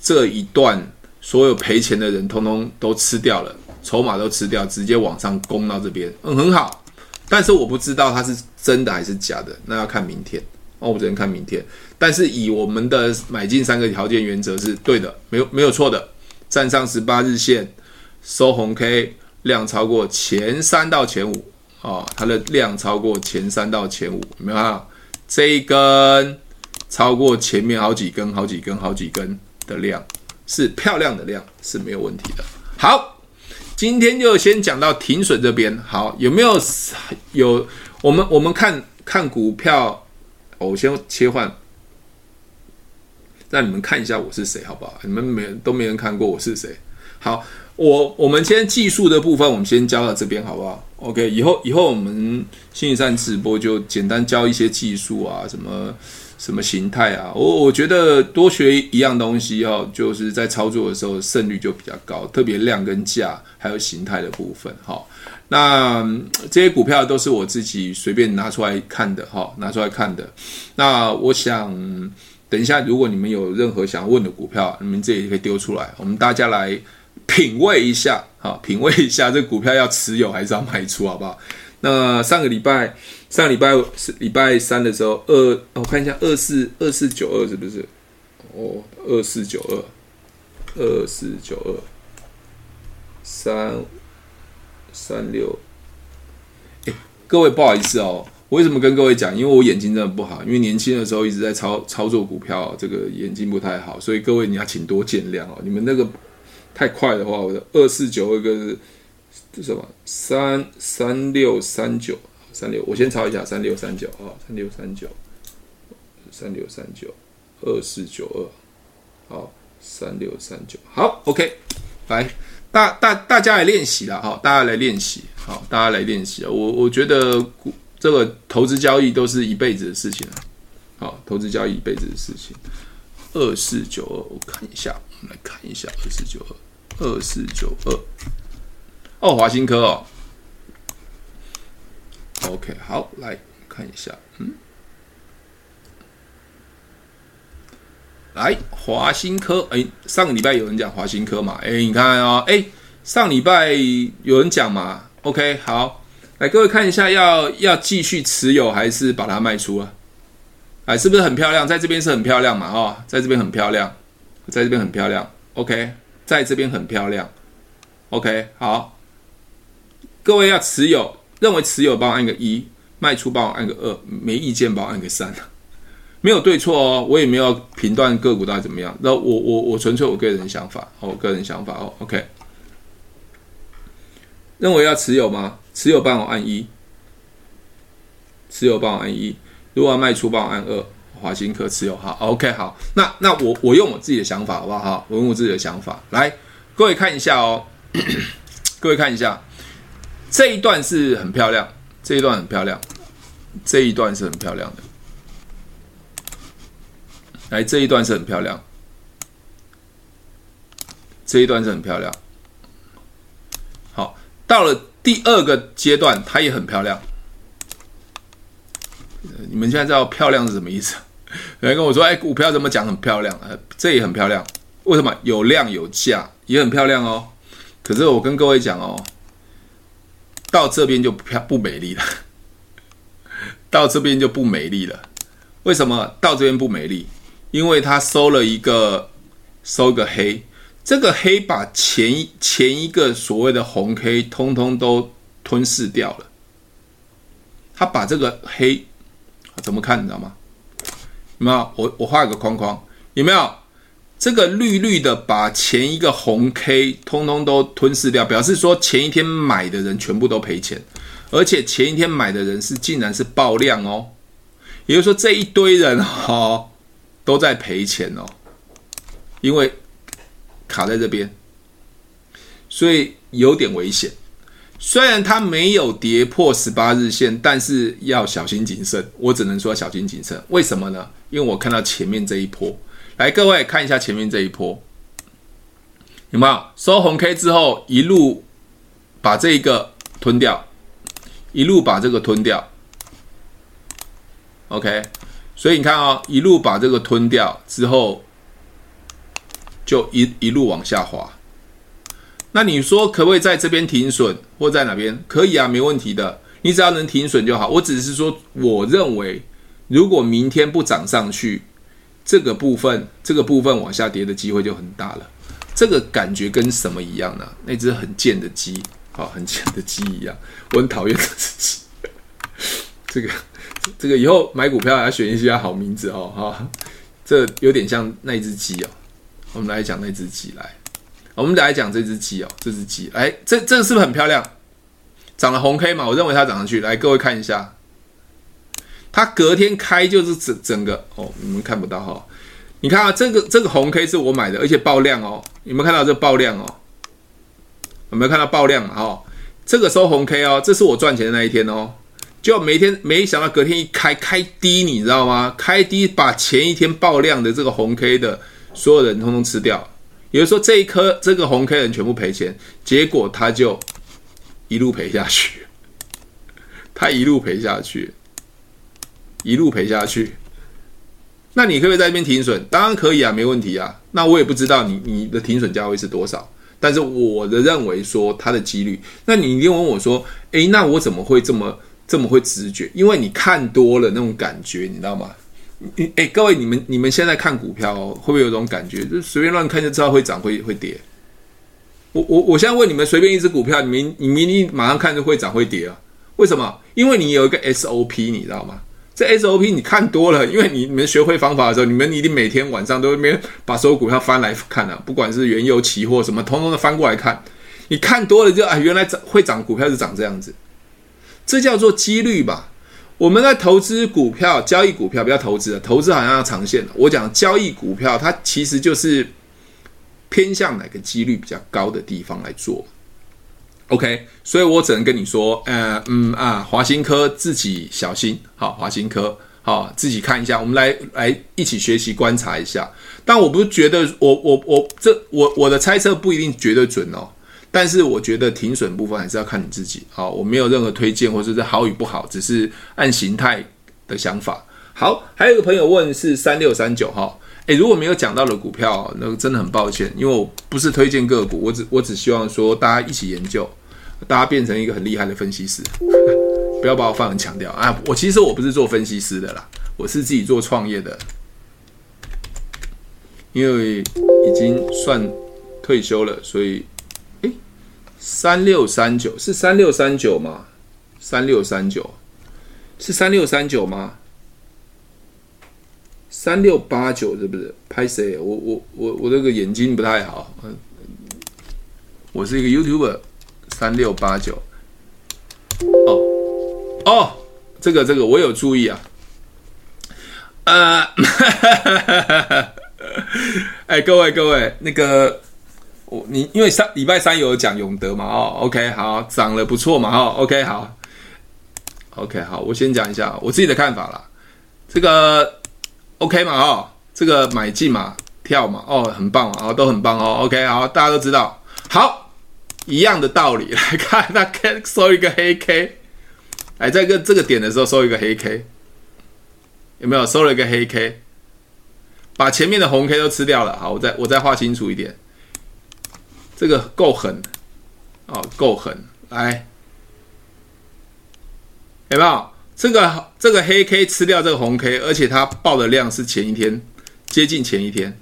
这一段所有赔钱的人通通都吃掉了，筹码都吃掉，直接往上攻到这边，嗯，很好。但是我不知道它是真的还是假的，那要看明天。哦，我只能看明天。但是以我们的买进三个条件原则是对的，没有没有错的。站上十八日线，收红 K，量超过前三到前五啊、哦，它的量超过前三到前五，有没有看？这一根超过前面好几根、好几根、好几根的量，是漂亮的量，是没有问题的。好，今天就先讲到停损这边。好，有没有有我们我们看看股票？我先切换，让你们看一下我是谁，好不好？你们没都没人看过我是谁。好，我我们先技术的部分，我们先教到这边，好不好？OK，以后以后我们星期三直播就简单教一些技术啊，什么什么形态啊。我我觉得多学一样东西哦，就是在操作的时候胜率就比较高，特别量跟价还有形态的部分，哈。那这些股票都是我自己随便拿出来看的哈，拿出来看的。那我想等一下，如果你们有任何想问的股票，你们这里可以丢出来，我们大家来品味一下哈，品味一下这股票要持有还是要卖出，好不好？那上个礼拜，上个礼拜是礼拜三的时候，二我看一下二四二四九二是不是？哦，二四九二，二四九二，三。三六，哎，各位不好意思哦，我为什么跟各位讲？因为我眼睛真的不好，因为年轻的时候一直在操操作股票，这个眼睛不太好，所以各位你要请多见谅哦。你们那个太快的话，我的二四九二个是这什么？三三六三九三六，我先抄一下三六三九啊，三六三九，三六三九，二四九二，好，三六三九，好，OK，来。大大大家来练习了哈，大家来练习，好，大家来练习。我我觉得股这个投资交易都是一辈子的事情，好，投资交易一辈子的事情。二四九二，我看一下，我们来看一下二四九二，二四九二，哦，华新科哦，OK，好，来看一下，嗯。来，华新科，哎，上个礼拜有人讲华新科嘛？哎，你看哦，哎，上礼拜有人讲嘛？OK，好，来各位看一下要，要要继续持有还是把它卖出啊？哎，是不是很漂亮？在这边是很漂亮嘛？哦，在这边很漂亮，在这边很漂亮。OK，在这边很漂亮。OK，好，各位要持有，认为持有帮我按个一，卖出帮我按个二，没意见帮我按个三。没有对错哦，我也没有评断个股到底怎么样。那我我我纯粹我个人想法，我个人想法哦。OK，认为要持有吗？持有帮我按一，持有帮我按一。如果要卖出帮我按二。华新科持有好，OK 好。那那我我用我自己的想法好不好？我用我自己的想法来，各位看一下哦。<coughs> 各位看一下，这一段是很漂亮，这一段很漂亮，这一段是很漂亮的。来，这一段是很漂亮，这一段是很漂亮。好，到了第二个阶段，它也很漂亮。你们现在知道漂亮是什么意思？<laughs> 有人跟我说：“哎，股票怎么讲很漂亮？”呃，这也很漂亮。为什么？有量有价，也很漂亮哦。可是我跟各位讲哦，到这边就不漂不美丽了，<laughs> 到这边就不美丽了。为什么？到这边不美丽？因为他收了一个收个黑，这个黑把前前一个所谓的红 K 通通都吞噬掉了。他把这个黑怎么看？你知道吗？有没有？我我画一个框框，有没有？这个绿绿的把前一个红 K 通通都吞噬掉，表示说前一天买的人全部都赔钱，而且前一天买的人是竟然是爆量哦，也就是说这一堆人哈、哦。都在赔钱哦，因为卡在这边，所以有点危险。虽然它没有跌破十八日线，但是要小心谨慎。我只能说小心谨慎。为什么呢？因为我看到前面这一波，来各位看一下前面这一波，有没有收红 K 之后一路把这一个吞掉，一路把这个吞掉，OK，所以你看哦，一路把这个吞掉之后，就一一路往下滑。那你说可不可以在这边停损，或在哪边？可以啊，没问题的。你只要能停损就好。我只是说，我认为如果明天不涨上去，这个部分这个部分往下跌的机会就很大了。这个感觉跟什么一样呢？那只很贱的鸡，啊，很贱的鸡一样。我很讨厌这只鸡。<laughs> 这个这个以后买股票要选一些好名字哦，哈。这有点像那只鸡哦。我们来讲那只鸡来。我们来讲这只鸡哦，这只鸡，哎，这这个是不是很漂亮？涨了红 K 嘛？我认为它涨上去。来，各位看一下，它隔天开就是整整个哦，你们看不到哈、哦。你看啊，这个这个红 K 是我买的，而且爆量哦。有没有看到这爆量哦？有没有看到爆量哦？这个收红 K 哦，这是我赚钱的那一天哦。就每天没想到隔天一开开低，你知道吗？开低把前一天爆量的这个红 K 的所有人通通吃掉。也就说，这一颗这个红 K 人全部赔钱，结果他就一路赔下去，<laughs> 他一路赔下去，一路赔下去。那你可不可以在这边停损？当然可以啊，没问题啊。那我也不知道你你的停损价位是多少，但是我的认为说它的几率。那你一定问我说，诶，那我怎么会这么这么会直觉？因为你看多了那种感觉，你知道吗？你哎，各位，你们你们现在看股票，会不会有种感觉？就随便乱看就知道会涨会会跌。我我我现在问你们，随便一只股票，你们你明明马上看就会涨会跌啊？为什么？因为你有一个 SOP，你知道吗？这 SOP 你看多了，因为你你们学会方法的时候，你们一定每天晚上都没有把所有股票翻来看啊，不管是原油期货什么，通通的翻过来看。你看多了就啊，原来涨会涨股票是涨这样子，这叫做几率吧。我们在投资股票、交易股票，不要投资了，投资好像要长线的。我讲交易股票，它其实就是偏向哪个几率比较高的地方来做。OK，所以我只能跟你说，呃，嗯啊，华新科自己小心，好，华新科好，自己看一下。我们来来一起学习观察一下。但我不是觉得，我我我这我我的猜测不一定绝对准哦。但是我觉得停损部分还是要看你自己。好，我没有任何推荐或者是好与不好，只是按形态的想法。好，还有一个朋友问是三六三九哈，诶，如果没有讲到的股票，那个真的很抱歉，因为我不是推荐个股，我只我只希望说大家一起研究，大家变成一个很厉害的分析师，<laughs> 不要把我放很强调啊。我其实我不是做分析师的啦，我是自己做创业的，因为已经算退休了，所以。三六三九是三六三九吗？三六三九是三六三九吗？三六八九是不是？拍谁？我我我我这个眼睛不太好。我是一个 YouTuber。三六八九。哦哦，这个这个我有注意啊。呃，<laughs> 哎，各位各位，那个。我你因为三礼拜三有讲永德嘛哦，OK 好，涨了不错嘛哦，OK 好，OK 好，我先讲一下我自己的看法啦，这个 OK 嘛哦，这个买进嘛跳嘛哦，很棒啊，哦，都很棒哦，OK 好，大家都知道，好，一样的道理来看，他看收一个黑 K，哎，在个这个点的时候收一个黑 K，有没有收了一个黑 K，把前面的红 K 都吃掉了，好，我再我再画清楚一点。这个够狠，哦，够狠！来，有没有？这个这个黑 K 吃掉这个红 K，而且它爆的量是前一天接近前一天。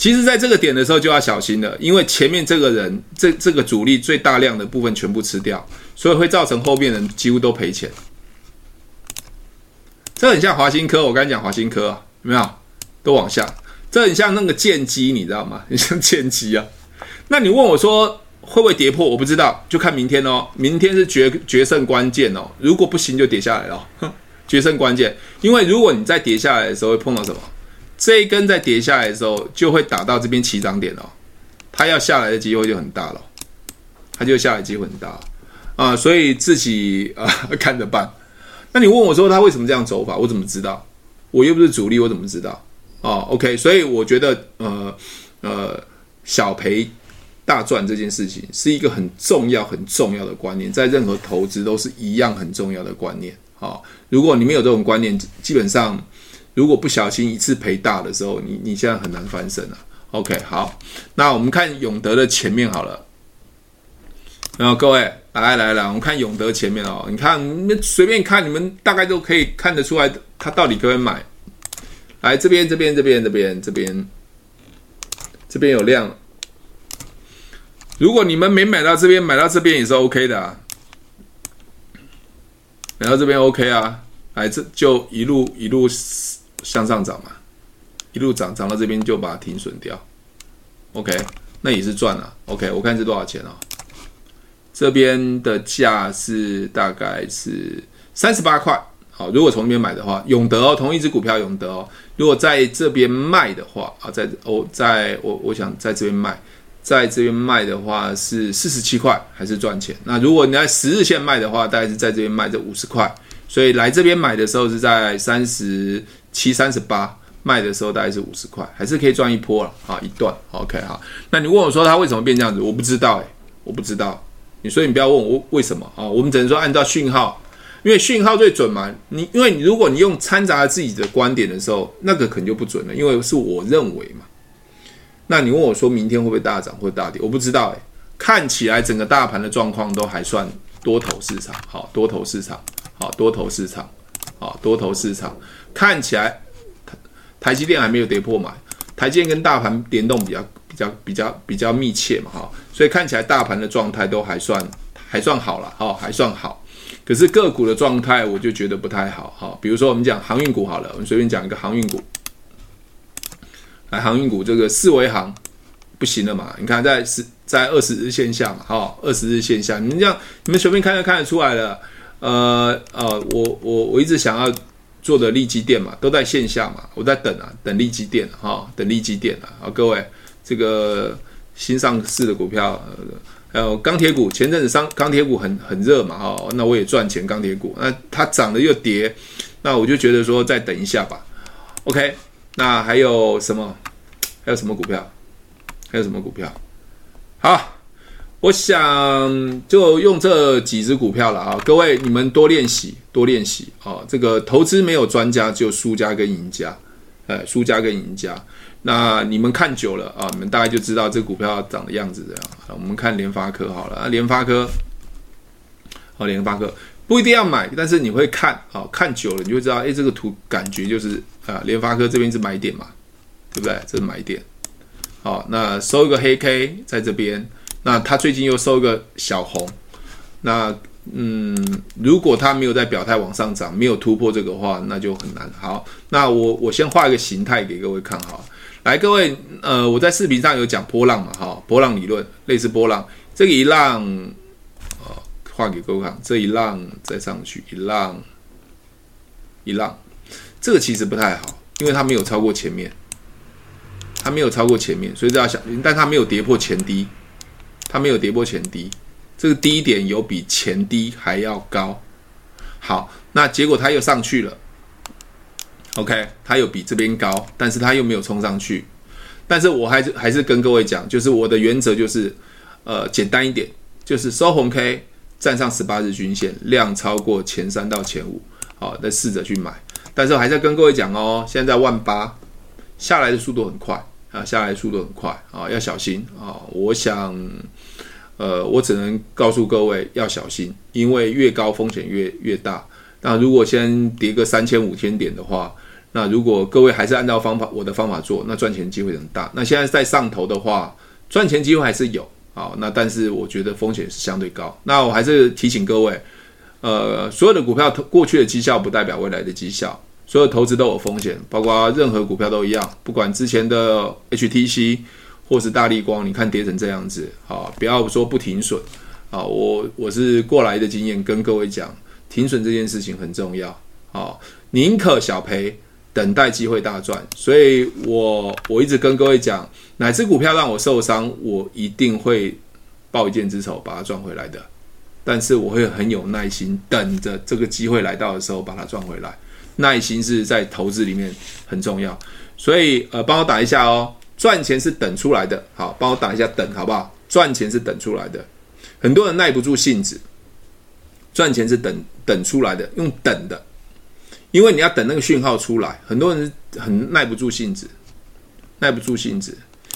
其实，在这个点的时候就要小心了，因为前面这个人这这个主力最大量的部分全部吃掉，所以会造成后面人几乎都赔钱。这很像华新科，我刚才讲华新科啊，有没有？都往下，这很像那个剑姬，你知道吗？很像剑姬啊。那你问我说会不会跌破？我不知道，就看明天哦。明天是决决胜关键哦。如果不行就跌下来了，决胜关键。因为如果你再跌下来的时候会碰到什么？这一根在跌下来的时候就会打到这边起涨点哦。它要下来的机会就很大了，它就下来机会很大啊。所以自己啊 <laughs> 看着办。那你问我说他为什么这样走法？我怎么知道？我又不是主力，我怎么知道？哦，OK。所以我觉得呃呃。小赔大赚这件事情是一个很重要、很重要的观念，在任何投资都是一样很重要的观念。好，如果你没有这种观念，基本上如果不小心一次赔大的时候，你你现在很难翻身了。OK，好，那我们看永德的前面好了。然后各位来来来，我们看永德前面哦，你看你们随便看，你们大概都可以看得出来，他到底可不可以买。来这边这边这边这边这边，这边有量。如果你们没买到这边，买到这边也是 OK 的啊。买到这边 OK 啊，来这就一路一路向上涨嘛，一路涨涨到这边就把它停损掉。OK，那也是赚了。OK，我看是多少钱哦？这边的价是大概是三十八块。好，如果从这边买的话，永德哦，同一只股票永德哦。如果在这边卖的话啊，在哦，在我我想在这边卖，在这边卖的话是四十七块，还是赚钱。那如果你在十日线卖的话，大概是在这边卖这五十块。所以来这边买的时候是在三十七、三十八，卖的时候大概是五十块，还是可以赚一波了啊，一段。OK 哈，那你问我说它为什么变这样子，我不知道诶，我不知道。你所以你不要问我为什么啊？我们只能说按照讯号，因为讯号最准嘛。你因为你如果你用掺杂自己的观点的时候，那个可能就不准了，因为是我认为嘛。那你问我说明天会不会大涨或大跌？我不知道诶。看起来整个大盘的状况都还算多头市场，好，多头市场，好，多头市场，好，多头市场。看起来台台积电还没有跌破嘛？台积电跟大盘联动比较。比较比较比较密切嘛，哈，所以看起来大盘的状态都还算还算好了，哈，还算好。可是个股的状态我就觉得不太好，哈。比如说我们讲航运股好了，我们随便讲一个航运股，来航运股这个四维航不行了嘛？你看在十在二十日线下嘛，哈，二十日线下，你们这样你们随便看就看得出来了。呃呃，我我我一直想要做的利基电嘛，都在线下嘛，我在等啊，等利基电哈，等利基电啊，好，各位。这个新上市的股票，还有钢铁股，前阵子上钢铁股很很热嘛，哈，那我也赚钱钢铁股，那它涨了又跌，那我就觉得说再等一下吧。OK，那还有什么？还有什么股票？还有什么股票？好，我想就用这几只股票了啊，各位你们多练习，多练习啊。这个投资没有专家，只有输家跟赢家，哎，输家跟赢家。那你们看久了啊，你们大概就知道这股票长的样子这样。我们看联发科好了啊，联发科，好，联发科不一定要买，但是你会看啊，看久了你就知道，哎，这个图感觉就是啊，联发科这边是买点嘛，对不对？这是买点。好，那收一个黑 K 在这边，那它最近又收一个小红，那嗯，如果它没有在表态往上涨，没有突破这个话，那就很难。好，那我我先画一个形态给各位看哈。来，各位，呃，我在视频上有讲波浪嘛，哈，波浪理论类似波浪，这个一浪，哦，画给各位看，这一浪再上去，一浪，一浪，这个其实不太好，因为它没有超过前面，它没有超过前面，所以大家小心，但它没有跌破前低，它没有跌破前低，这个低点有比前低还要高，好，那结果它又上去了。OK，它有比这边高，但是它又没有冲上去。但是我还是还是跟各位讲，就是我的原则就是，呃，简单一点，就是收红 K，站上十八日均线，量超过前三到前五，好，再试着去买。但是我还是要跟各位讲哦，现在在万八，下来的速度很快啊，下来的速度很快啊，要小心啊。我想，呃，我只能告诉各位要小心，因为越高风险越越大。那如果先跌个三千五千点的话，那如果各位还是按照方法我的方法做，那赚钱机会很大。那现在在上头的话，赚钱机会还是有啊。那但是我觉得风险是相对高。那我还是提醒各位，呃，所有的股票过去的绩效不代表未来的绩效，所有投资都有风险，包括任何股票都一样。不管之前的 HTC 或是大立光，你看跌成这样子，啊，不要说不停损啊。我我是过来的经验跟各位讲。停损这件事情很重要，啊，宁可小赔，等待机会大赚。所以我我一直跟各位讲，哪只股票让我受伤，我一定会报一箭之仇把它赚回来的。但是我会很有耐心，等着这个机会来到的时候把它赚回来。耐心是在投资里面很重要。所以呃，帮我打一下哦，赚钱是等出来的。好，帮我打一下等，好不好？赚钱是等出来的。很多人耐不住性子，赚钱是等等出来的，用等的，因为你要等那个讯号出来。很多人很耐不住性子，耐不住性子。